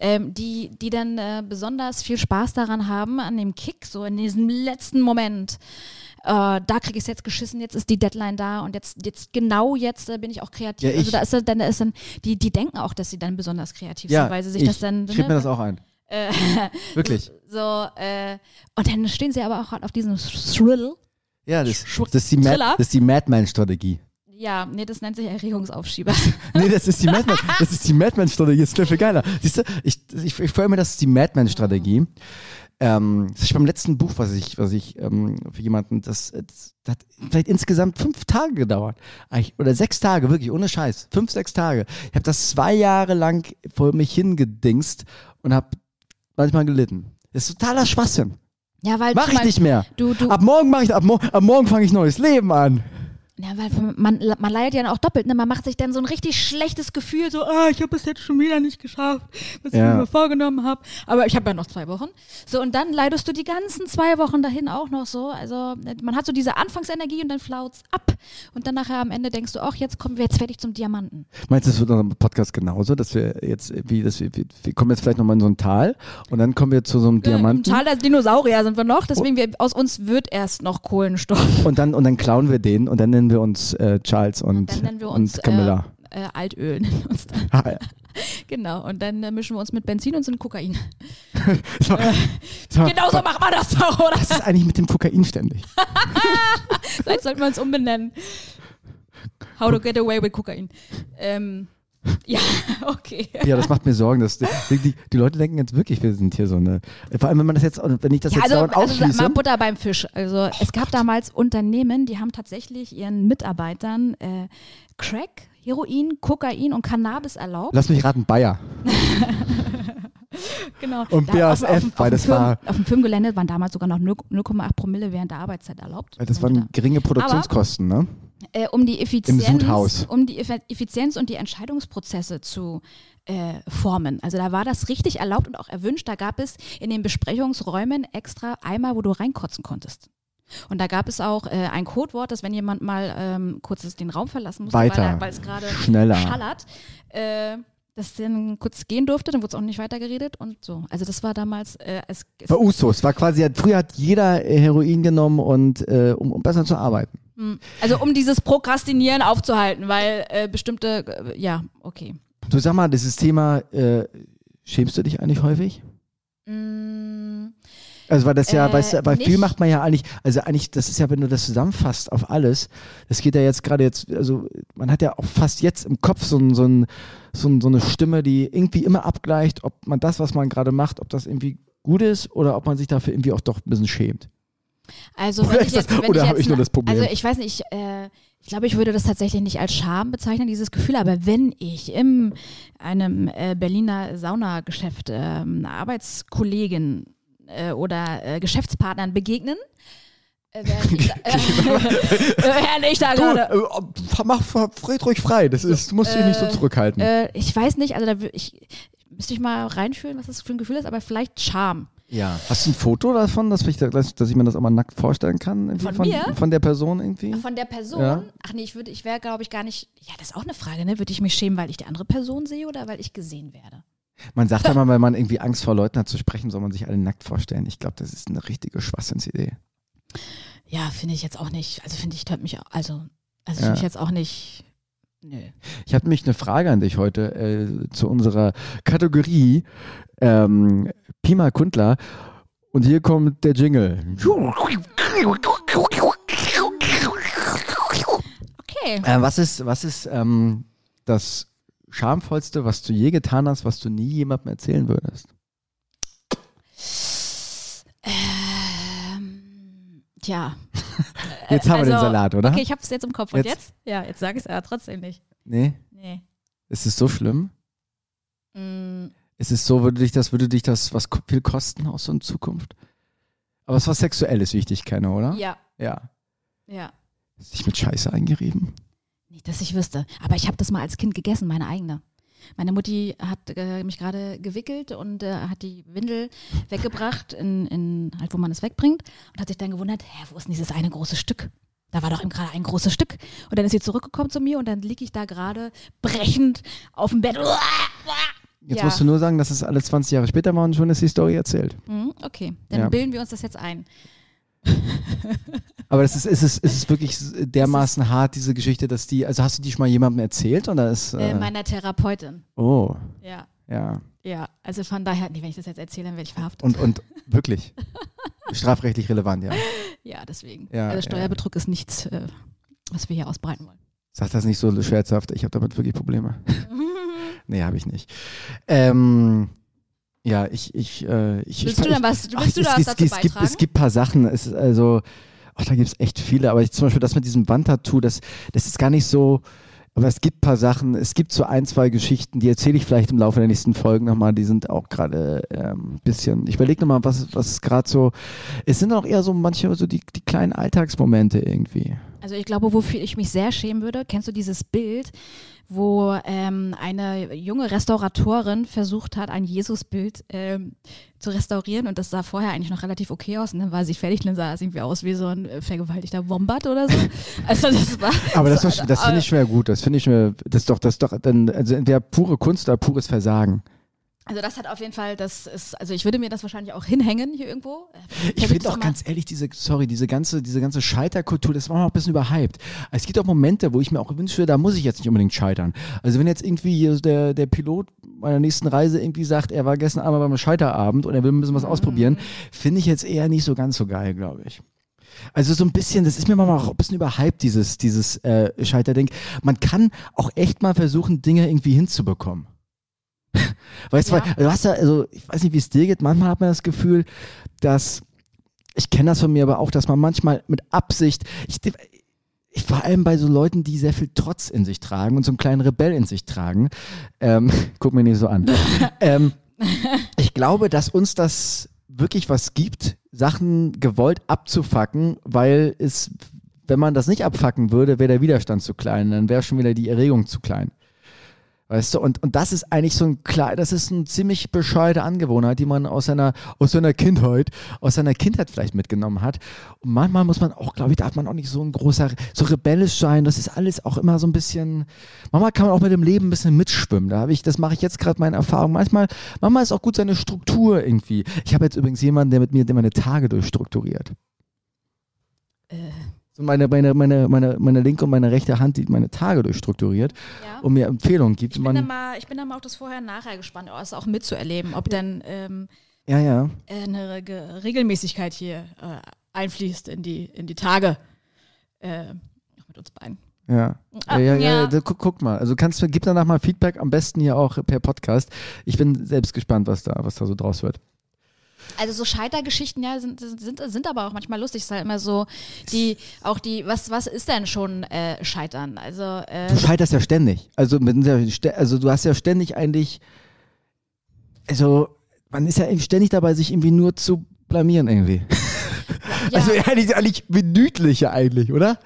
Ähm, die, die dann äh, besonders viel Spaß daran haben, an dem Kick, so in diesem letzten Moment. Äh, da kriege ich es jetzt geschissen, jetzt ist die Deadline da und jetzt, jetzt genau jetzt äh, bin ich auch kreativ. Ja, ich- also da ist dann, da ist dann, die, die denken auch, dass sie dann besonders kreativ Ja, sind, weil sie sich ich das dann. schreib mir das auch ein. Äh, Wirklich. so, äh, und dann stehen sie aber auch auf diesem Thrill. Ja, das, das ist die, Mad, Thriller? das ist die Madman-Strategie. Ja, nee, das nennt sich Erregungsaufschieber. Nee, das ist die Madman, das ist die Madman-Strategie, das ist viel geiler. Siehst du, ich, ich, ich freue mir, das ist die Madman-Strategie. Ähm, das ist beim letzten Buch, was ich, was ich ähm, für jemanden, das, das, das hat vielleicht insgesamt fünf Tage gedauert. Eigentlich, oder sechs Tage, wirklich, ohne Scheiß. Fünf, sechs Tage. Ich habe das zwei Jahre lang vor mich hingedingst und habe manchmal gelitten. Das ist totaler Schwachsinn. Ja, weil Mach ich Beispiel- nicht mehr. Du, du, Ab morgen mache ich, ab, mo ab morgen fange ich neues Leben an. Ja, weil man, man leidet ja auch doppelt. Ne? Man macht sich dann so ein richtig schlechtes Gefühl, so, ah, ich habe es jetzt schon wieder nicht geschafft, was Ja. ich mir vorgenommen habe. Aber ich habe ja noch zwei Wochen. So, und dann leidest du die ganzen zwei Wochen dahin auch noch so. Also man hat so diese Anfangsenergie und dann flaut's ab. Und dann nachher am Ende denkst du, ach, jetzt kommen wir, jetzt werde ich zum Diamanten. Meinst du, das wird in unserem Podcast genauso, dass wir jetzt, wie, dass wir, wir, kommen jetzt vielleicht nochmal in so ein Tal und dann kommen wir zu so einem Diamanten Äh, Im Tal der Dinosaurier sind wir noch, deswegen wir, aus uns wird erst noch Kohlenstoff. und dann, und dann klauen wir den und dann nennen wir uns äh, Charles und, Dann nennen wir uns und Camilla. Äh, äh, Altöl. nennen wir uns dann. Ah, ja. Genau, und dann äh, mischen wir uns mit Benzin und sind Kokain. Sag mal, sag mal, Genau so macht man das doch, oder? Was ist eigentlich mit dem Kokain ständig? Vielleicht sollten wir uns umbenennen. How to get away with Kokain. Ähm, ja, okay. Ja, das macht mir Sorgen. Dass die, die, die Leute denken jetzt wirklich, wir sind hier so eine. Vor allem, wenn man das jetzt, wenn ich das Ja, jetzt also, also ausschließe. mal Butter beim Fisch. Also es gab damals Unternehmen, die haben tatsächlich ihren Mitarbeitern äh, Crack, Heroin, Kokain und Cannabis erlaubt. Lass mich raten, Bayer. Genau. Und Da auf- BASF, auf, auf, weil dem das Firmen, war- auf dem Firmengelände waren damals sogar noch 0 0,8 Promille während der Arbeitszeit erlaubt. Das waren geringe Produktionskosten, ne? Äh, um die Effizienz, um die Effizienz und die Entscheidungsprozesse zu äh, formen. Also da war das richtig erlaubt und auch erwünscht. Da gab es in den Besprechungsräumen extra Eimer, wo du reinkotzen konntest. Und da gab es auch äh, ein Codewort, dass wenn jemand mal ähm, kurz den Raum verlassen musste, Weiter. weil es gerade schallert, äh, das dann kurz gehen durfte, dann wurde es auch nicht weitergeredet und so. Also das war damals, äh, es, es War Usos, war quasi, früher hat jeder Heroin genommen und äh, um, um besser zu arbeiten. Hm. also um dieses Prokrastinieren aufzuhalten, weil äh, bestimmte, äh, ja, okay. Du sag mal, dieses Thema, äh, schämst du dich eigentlich häufig? Mm, Also weil das ja, Äh, weißt du, bei viel macht man ja eigentlich, also eigentlich, das ist ja, wenn du das zusammenfasst auf alles, das geht ja jetzt gerade jetzt, also man hat ja auch fast jetzt im Kopf so, ein, so, ein, so, ein, so eine Stimme, die irgendwie immer abgleicht, ob man das, was man gerade macht, ob das irgendwie gut ist oder ob man sich dafür irgendwie auch doch ein bisschen schämt. Also Oder wenn ich jetzt, wenn oder ich nur das Problem? Also ich weiß nicht, ich, äh, ich glaube, ich würde das tatsächlich nicht als Scham bezeichnen, dieses Gefühl, aber wenn ich in einem äh, Berliner Saunageschäft ähm, Arbeitskollegen äh, oder äh, Geschäftspartnern begegnen, äh, ich, da- äh, ich da Du, gerade äh, mach, red ruhig frei, das ist, du musst dich nicht so Äh, zurückhalten. äh, ich weiß nicht, also da ich, müsste ich mal reinfühlen, was das für ein Gefühl ist, aber vielleicht Scham. Ja. Hast du ein Foto davon, dass ich, da- dass, ich mir das auch mal nackt vorstellen kann? irgendwie Von mir? Von der Person irgendwie? Von der Person? Ja. Ach nee, ich würde, ich wäre, glaube ich, gar nicht. Ja, das ist auch eine Frage, ne? Würde ich mich schämen, weil ich die andere Person sehe oder weil ich gesehen werde? Man sagt ja mal, wenn man irgendwie Angst vor Leuten hat zu sprechen, soll man sich alle nackt vorstellen. Ich glaube, das ist eine richtige Schwachsinnsidee. Ja, finde ich jetzt auch nicht. Also finde ich, hört mich auch, also, also Ja. finde ich jetzt auch nicht. Nö. Ich habe nämlich eine Frage an dich heute äh, zu unserer Kategorie ähm, Pima Kundler. Und hier kommt der Jingle. Okay. Äh, was ist, was ist ähm, das Schamvollste, was du je getan hast, was du nie jemandem erzählen würdest? Ähm, tja. Jetzt haben wir den also, Salat, oder? Okay, ich habe es jetzt im Kopf. Und Jetzt? jetzt? Ja, jetzt sage ich es aber trotzdem nicht. Nee? Nee. Ist es so schlimm? Mm, Ist es so, würde dich das, würde dich das was viel kosten auch so in Zukunft? Aber es war Sexuelles, wie ich dich kenne, oder? ja, Ja. ja. Ist dich mit Scheiße eingerieben? Nicht, dass ich wüsste. Aber ich habe das mal als Kind gegessen, meine eigene. Meine Mutti hat äh, mich gerade gewickelt und äh, hat die Windel weggebracht, in, in, halt, wo man es wegbringt, und hat sich dann gewundert, hä, wo ist denn dieses eine große Stück? Da war doch eben gerade ein großes Stück. Und dann ist sie zurückgekommen zu mir und dann liege ich da gerade brechend auf dem Bett. Jetzt Ja. musst du nur sagen, dass es alle 20 Jahre später war und schon ist die Story erzählt. Hm, okay, dann Ja. bilden wir uns das jetzt ein. Aber es ist, ist, es, ist es wirklich dermaßen hart, diese Geschichte, dass die, also hast du die schon mal jemandem erzählt oder ist, Äh, äh, meiner Therapeutin. oh, Ja, ja. ja. Also von daher, nee, wenn ich das jetzt erzähle, dann werde ich verhaftet. Und, und wirklich strafrechtlich relevant, ja. ja, deswegen. Ja, also. Steuerbetrug ist nichts, äh, was wir hier ausbreiten wollen. Sag das nicht so scherzhaft, ich habe damit wirklich Probleme. nee, habe ich nicht. Ähm, ja, ich, ich, äh, ich. Willst ich, du denn was- ach, willst du es, da was dazu es, gibt, beitragen? es gibt ein paar Sachen, es ist also, ach, da gibt es echt viele, aber ich, zum Beispiel das mit diesem Wandtattoo, das, das ist gar nicht so, aber es gibt ein paar Sachen, es gibt so ein, zwei Geschichten, die erzähle ich vielleicht im Laufe der nächsten Folgen nochmal, die sind auch gerade ähm, ein bisschen, ich überlege nochmal, was, was gerade so, es sind auch eher so manche, so die, die kleinen Alltagsmomente irgendwie. Also ich glaube, wofür ich mich sehr schämen würde, kennst du dieses Bild, wo ähm, eine junge Restauratorin versucht hat, ein Jesusbild ähm, zu restaurieren und das sah vorher eigentlich noch relativ okay aus und dann war sie fertig, dann sah es irgendwie aus wie so ein äh, vergewaltigter Wombat oder so. Also das war. Aber das, so, war- das finde ich schwer gut. Das finde ich mir, das ist doch, das ist doch dann, also entweder pure Kunst oder pures Versagen. Also das hat auf jeden Fall, das ist, also ich würde mir das wahrscheinlich auch hinhängen hier irgendwo. Ich finde auch ganz ehrlich, diese, sorry, diese ganze, diese ganze Scheiterkultur, das war noch ein bisschen überhyped. Es gibt auch Momente, wo ich mir auch wünsche, da muss ich jetzt nicht unbedingt scheitern. Also wenn jetzt irgendwie hier der, der Pilot meiner nächsten Reise irgendwie sagt, er war gestern Abend beim Scheiterabend und er will ein bisschen was ausprobieren, finde ich jetzt eher nicht so ganz so geil, glaube ich. Also so ein bisschen, das ist mir manchmal auch ein bisschen überhyped, dieses, dieses äh, Scheiterding. Man kann auch echt mal versuchen, Dinge irgendwie hinzubekommen. Weißt du, Ja. weil du hast ja, also ich weiß nicht, wie es dir geht, manchmal hat man das Gefühl, dass, ich kenne das von mir aber auch, dass man manchmal mit Absicht, ich, ich vor allem bei so Leuten, die sehr viel Trotz in sich tragen und so einen kleinen Rebell in sich tragen, ähm, guck mir nicht so an. ähm, ich glaube, dass uns das wirklich was gibt, Sachen gewollt abzufacken, weil es, wenn man das nicht abfacken würde, wäre der Widerstand zu klein, dann wäre schon wieder die Erregung zu klein. Weißt du, und, und das ist eigentlich so ein klar, das ist eine ziemlich bescheuerte Angewohnheit, die man aus seiner, aus seiner Kindheit, aus seiner Kindheit vielleicht mitgenommen hat. Und manchmal muss man auch, glaube ich, darf man auch nicht so ein großer, so rebellisch sein. Das ist alles auch immer so ein bisschen, manchmal kann man auch mit dem Leben ein bisschen mitschwimmen. Da habe ich, das mache ich jetzt gerade meine Erfahrung. Manchmal, manchmal ist auch gut seine Struktur irgendwie. Ich habe jetzt übrigens jemanden, der mit mir meine Tage durchstrukturiert. Äh so meine, meine, meine, meine, meine linke und meine rechte Hand, die meine Tage durchstrukturiert ja. und mir Empfehlungen gibt. Ich bin, da mal, ich bin da mal auf das Vorher-Nachher gespannt, es auch mitzuerleben, ob denn ähm, ja, ja. eine Regelmäßigkeit hier äh, einfließt in die, in die Tage äh, mit uns beiden. Ja. Ah, ja, ja, ja. Guck, guck, mal. Also kannst du, gib danach mal Feedback, am besten hier auch per Podcast. Ich bin selbst gespannt, was da, was da so draus wird. Also so Scheitergeschichten, ja, sind, sind, sind aber auch manchmal lustig. Es ist halt immer so, die, auch die, was, was ist denn schon äh, Scheitern? Also, äh, du scheiterst ja ständig. Also, mit, also du hast ja ständig eigentlich, also man ist ja ständig dabei, sich irgendwie nur zu blamieren irgendwie. Ja. Also eigentlich, eigentlich minütlicher eigentlich, oder?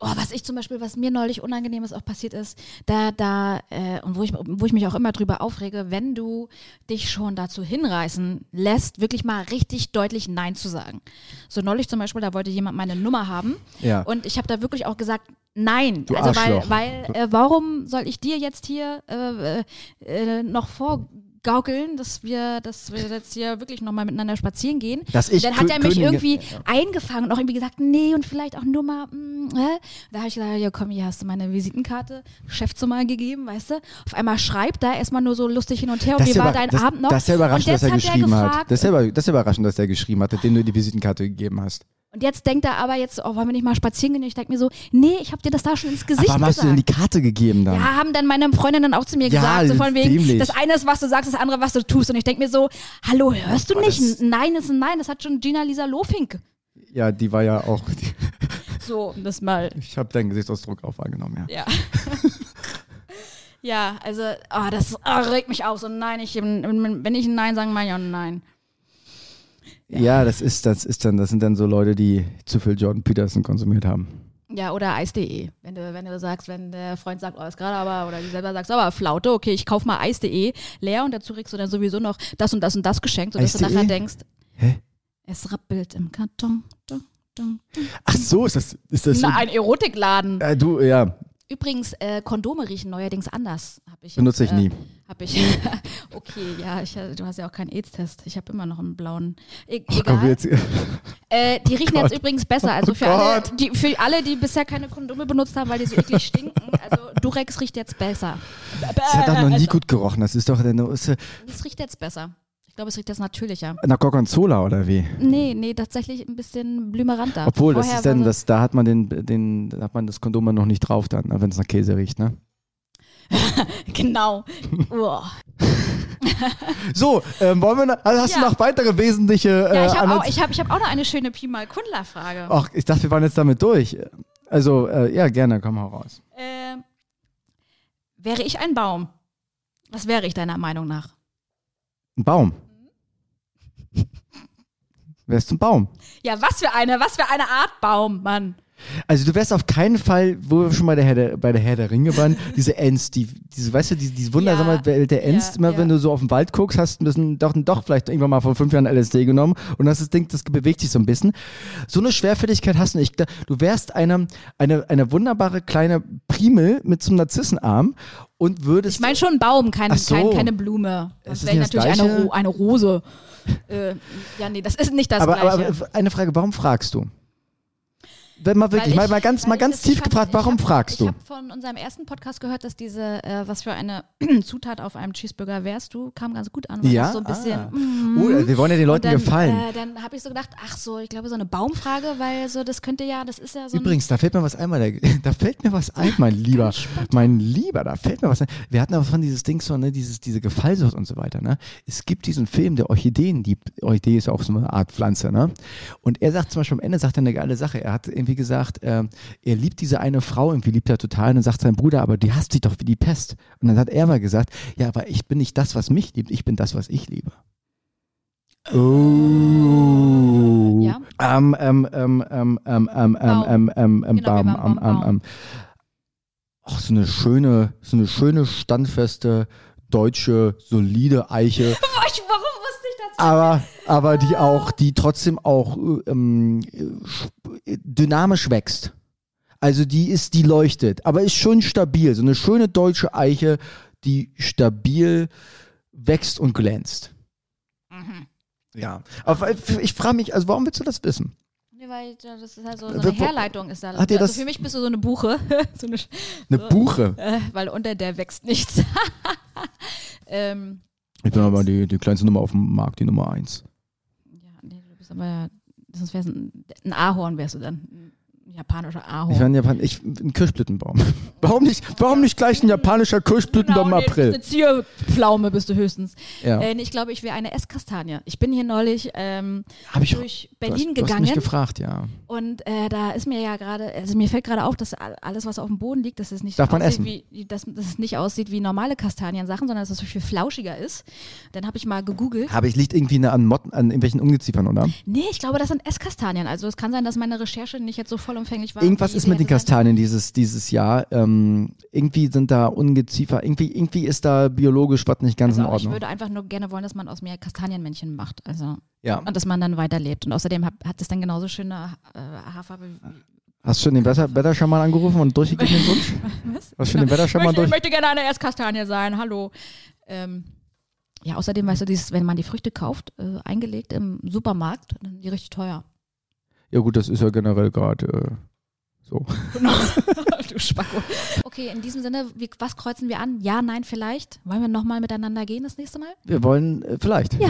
Oh, was ich zum Beispiel, was mir neulich Unangenehmes auch passiert ist, da, da, äh, und wo ich, wo ich mich auch immer drüber aufrege, wenn du dich schon dazu hinreißen lässt, wirklich mal richtig deutlich Nein zu sagen. So neulich zum Beispiel, da wollte jemand meine Nummer haben. Ja. Und ich habe da wirklich auch gesagt, Nein, du also weil, weil äh, warum soll ich dir jetzt hier äh, äh, äh noch vor gaukeln, dass wir, dass wir jetzt hier wirklich nochmal miteinander spazieren gehen. Dass ich dann hat er mich Königin, irgendwie ja. eingefangen und auch irgendwie gesagt, nee, und vielleicht auch nur mal, mh, äh. Da habe ich gesagt, ja komm, hier hast du meine Visitenkarte, Chefzimmer gegeben, weißt du. Auf einmal schreibt er erstmal nur so lustig hin und her, und wie war dein das, Abend noch? Das ist ja überraschend, dass er geschrieben hat. Das ist, ja, das ist überraschend, dass er geschrieben hat, dem du die Visitenkarte gegeben hast. Und jetzt denkt er aber jetzt, oh, wollen wir nicht mal spazieren gehen? Und ich denke mir so, nee, ich habe dir das da schon ins Gesicht aber warum gesagt. hast du denn die Karte gegeben dann? Ja, haben dann meine Freundinnen auch zu mir ja, gesagt, so von wegen, dämlich. das eine ist, was du sagst, das andere, was du tust. Und ich denke mir so, hallo, hörst du oh, nicht? Nein ist ein Nein, das hat schon Gina Lisa Lofink. Ja, die war ja auch. so, um das mal. Ich habe deinen Gesichtsausdruck auch wahrgenommen, ja. Ja. ja, also, oh, das oh, regt mich auf. So, nein, ich, wenn ich ein Nein sage, meine ich auch ein Nein. Ja. das ist, das ist dann, das sind dann so Leute, die zu viel Jordan Peterson konsumiert haben. Ja, oder Eis.de. Wenn du, wenn du sagst, wenn der Freund sagt, oh, ist gerade aber, oder du selber sagst, aber Flaute, okay, ich kauf mal Eis.de leer und dazu kriegst du dann sowieso noch das und das und das geschenkt, sodass du nachher denkst, Hä? es rappelt im Karton. Ach so, ist das, ist das Na, so? ein Erotikladen. Äh, du, ja, Übrigens, äh, Kondome riechen neuerdings anders. Hab ich Benutze ich äh, nie. Hab ich. okay, ja, ich, du hast ja auch keinen AIDS-Test. Ich habe immer noch einen blauen. E oh, egal. Äh, die riechen oh jetzt übrigens besser. Also für, oh alle, die, für alle, die bisher keine Kondome benutzt haben, weil die so eklig stinken. Also Durex riecht jetzt besser. Das hat doch noch nie also, gut gerochen. Das ist doch. Das riecht jetzt besser glaube, es riecht das natürlicher. Nach Gorgonzola oder wie? Nee, nee, tatsächlich ein bisschen blümeranter. Obwohl, das ist denn, das, da hat man den, den, hat man das Kondom noch nicht drauf dann, wenn es nach Käse riecht, ne? genau. so, ähm, wollen wir, also hast ja. du noch weitere wesentliche. Äh, ja, ich habe auch, ich hab, ich hab auch noch eine schöne Pi mal Kundler-Frage. Ach, ich dachte, wir waren jetzt damit durch. Also, äh, ja, gerne, komm mal raus. Äh, wäre ich ein Baum? Was wäre ich deiner Meinung nach? Ein Baum. Wärst du ein Baum? Ja, was für eine, was für eine Art Baum, Mann. Also du wärst auf keinen Fall, wo wir schon bei der Herr der, bei der, Herr der Ringe waren, diese Ents, die, diese, weißt du, diese, diese wundersame ja, Welt der Ents, ja, immer ja. wenn du so auf den Wald guckst, hast du ein bisschen, doch, doch vielleicht irgendwann mal vor fünf Jahren LSD genommen und hast das Ding, das bewegt sich so ein bisschen. So eine Schwerfälligkeit hast du nicht. Du wärst eine, eine, eine wunderbare kleine Primel mit so einem Narzissenarm und würdest. Ich meine schon ein Baum, keine, so. kein, keine Blume. Das wäre natürlich eine, Ro eine Rose. äh, ja, nee, das ist nicht das aber, Gleiche. Aber eine Frage, warum fragst du? Wenn mal wirklich, ich, mal, mal ganz, mal ganz tief gefragt, warum hab, fragst du? Ich habe von unserem ersten Podcast gehört, dass diese, äh, was für eine Zutat auf einem Cheeseburger wärst du, kam ganz gut an. Ja. So ein bisschen, ah. mm, uh, wir wollen ja den Leuten dann, gefallen. Äh, dann habe ich so gedacht, ach so, ich glaube so eine Baumfrage, weil so das könnte ja, das ist ja so. Übrigens, da fällt mir was ein, mein, da fällt mir was ein, mein Lieber, mein Lieber, da fällt mir was ein. Wir hatten aber von dieses Ding so, ne, dieses, diese Gefallsucht und so weiter, ne. Es gibt diesen Film, der Orchideen liebt. Orchidee ist auch so eine Art Pflanze, ne. Und er sagt zum Beispiel am Ende, sagt er eine geile Sache. Er hat irgendwie gesagt, äh, er liebt diese eine Frau irgendwie, liebt er total. Und dann sagt sein Bruder, aber die hasst sich doch wie die Pest. Und dann hat er mal gesagt, ja, aber ich bin nicht das, was mich liebt, ich bin das, was ich liebe. Oh. Ja. Ähm, ähm, ähm, ähm, ähm, ähm, ähm, ähm, ähm, ähm, ähm, ähm. ach, so eine schöne, so eine schöne, standfeste, deutsche, solide Eiche. Warum? Aber, aber die auch, die trotzdem auch ähm, dynamisch wächst. Also die ist, die leuchtet, aber ist schon stabil. So eine schöne deutsche Eiche, die stabil wächst und glänzt. Mhm. Ja. Aber ich frage mich, also warum willst du das wissen? Nee, weil das ist halt so, so eine Herleitung ist da. Hat dir also das- für mich bist du so eine Buche. so eine, Eine Buche. äh, weil unter der wächst nichts. ähm, Ich bin aber die, die kleinste Nummer auf dem Markt, die Nummer eins. ja, nee, du bist aber, sonst wär's ein, ein Ahorn wärst du dann. Ein japanischer Ahorn. Ich war in Japan, ich, ein Kirschblütenbaum. warum nicht, warum nicht gleich ein japanischer Kirschblütenbaum im Genau, nee, April? Eine Zierpflaume bist du höchstens. Ja. Äh, ich glaube, ich wäre eine Esskastanie. Ich bin hier neulich ähm, ich durch du hast, Berlin du hast gegangen mich gefragt, ja. und äh, da ist mir ja gerade, also mir fällt gerade auf, dass all- alles, was auf dem Boden liegt, dass es nicht Darf man aussieht essen? wie, dass, dass es nicht aussieht wie normale Kastaniensachen, sondern dass es viel flauschiger ist. Dann habe ich mal gegoogelt. Aber es liegt irgendwie eine- an Motten, an irgendwelchen Ungeziefern, oder? Nee, ich glaube, das sind Esskastanien. Also es kann sein, dass meine Recherche nicht jetzt so vollumfänglich war. Irgendwas ist mit den Kastanien dieses, dieses Jahr. Ähm, irgendwie sind da Ungeziefer, irgendwie, irgendwie ist da biologisch was nicht ganz Also in ich Ordnung. würde einfach nur gerne wollen, dass man aus mir Kastanienmännchen macht. Also Ja. und dass man dann weiterlebt. Und außerdem hat, hat es dann genauso schöne äh, Haarfarbe. wie- Hast du schon den Wetter, Wetterschaman angerufen und durchgegeben den Wunsch? Was? Hast du schon den Wetterschaman möchte, ich durch? möchte gerne eine Esskastanie sein, hallo. Ähm, ja, außerdem, weißt du, dieses, wenn man die Früchte kauft, äh, eingelegt im Supermarkt, dann sind die richtig teuer. Ja gut, das ist ja generell gerade äh, so. du Spacko. Okay, in diesem Sinne, wie, was kreuzen wir an? Ja, nein, vielleicht? Wollen wir nochmal miteinander gehen das nächste Mal? Wir wollen äh, vielleicht. Ja.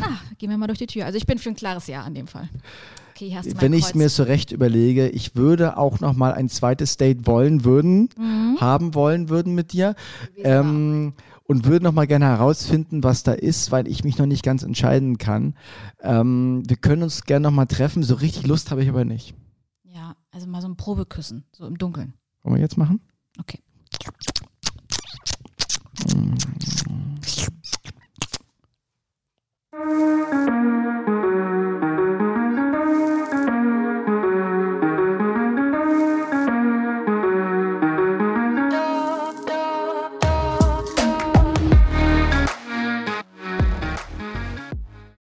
Ah, gehen wir mal durch die Tür. Also ich bin für ein klares Ja an dem Fall. Okay, hier hast du mein Wenn ich Kreuz. mir so recht überlege, ich würde auch noch mal ein zweites Date wollen würden, Mhm. haben wollen würden mit dir ähm, und würde noch mal gerne herausfinden, was da ist, weil ich mich noch nicht ganz entscheiden kann. Ähm, wir können uns gerne noch mal treffen. So richtig Lust habe ich aber nicht. Ja, also mal so ein Probeküssen, so im Dunkeln. Wollen wir jetzt machen? Okay. Mmh.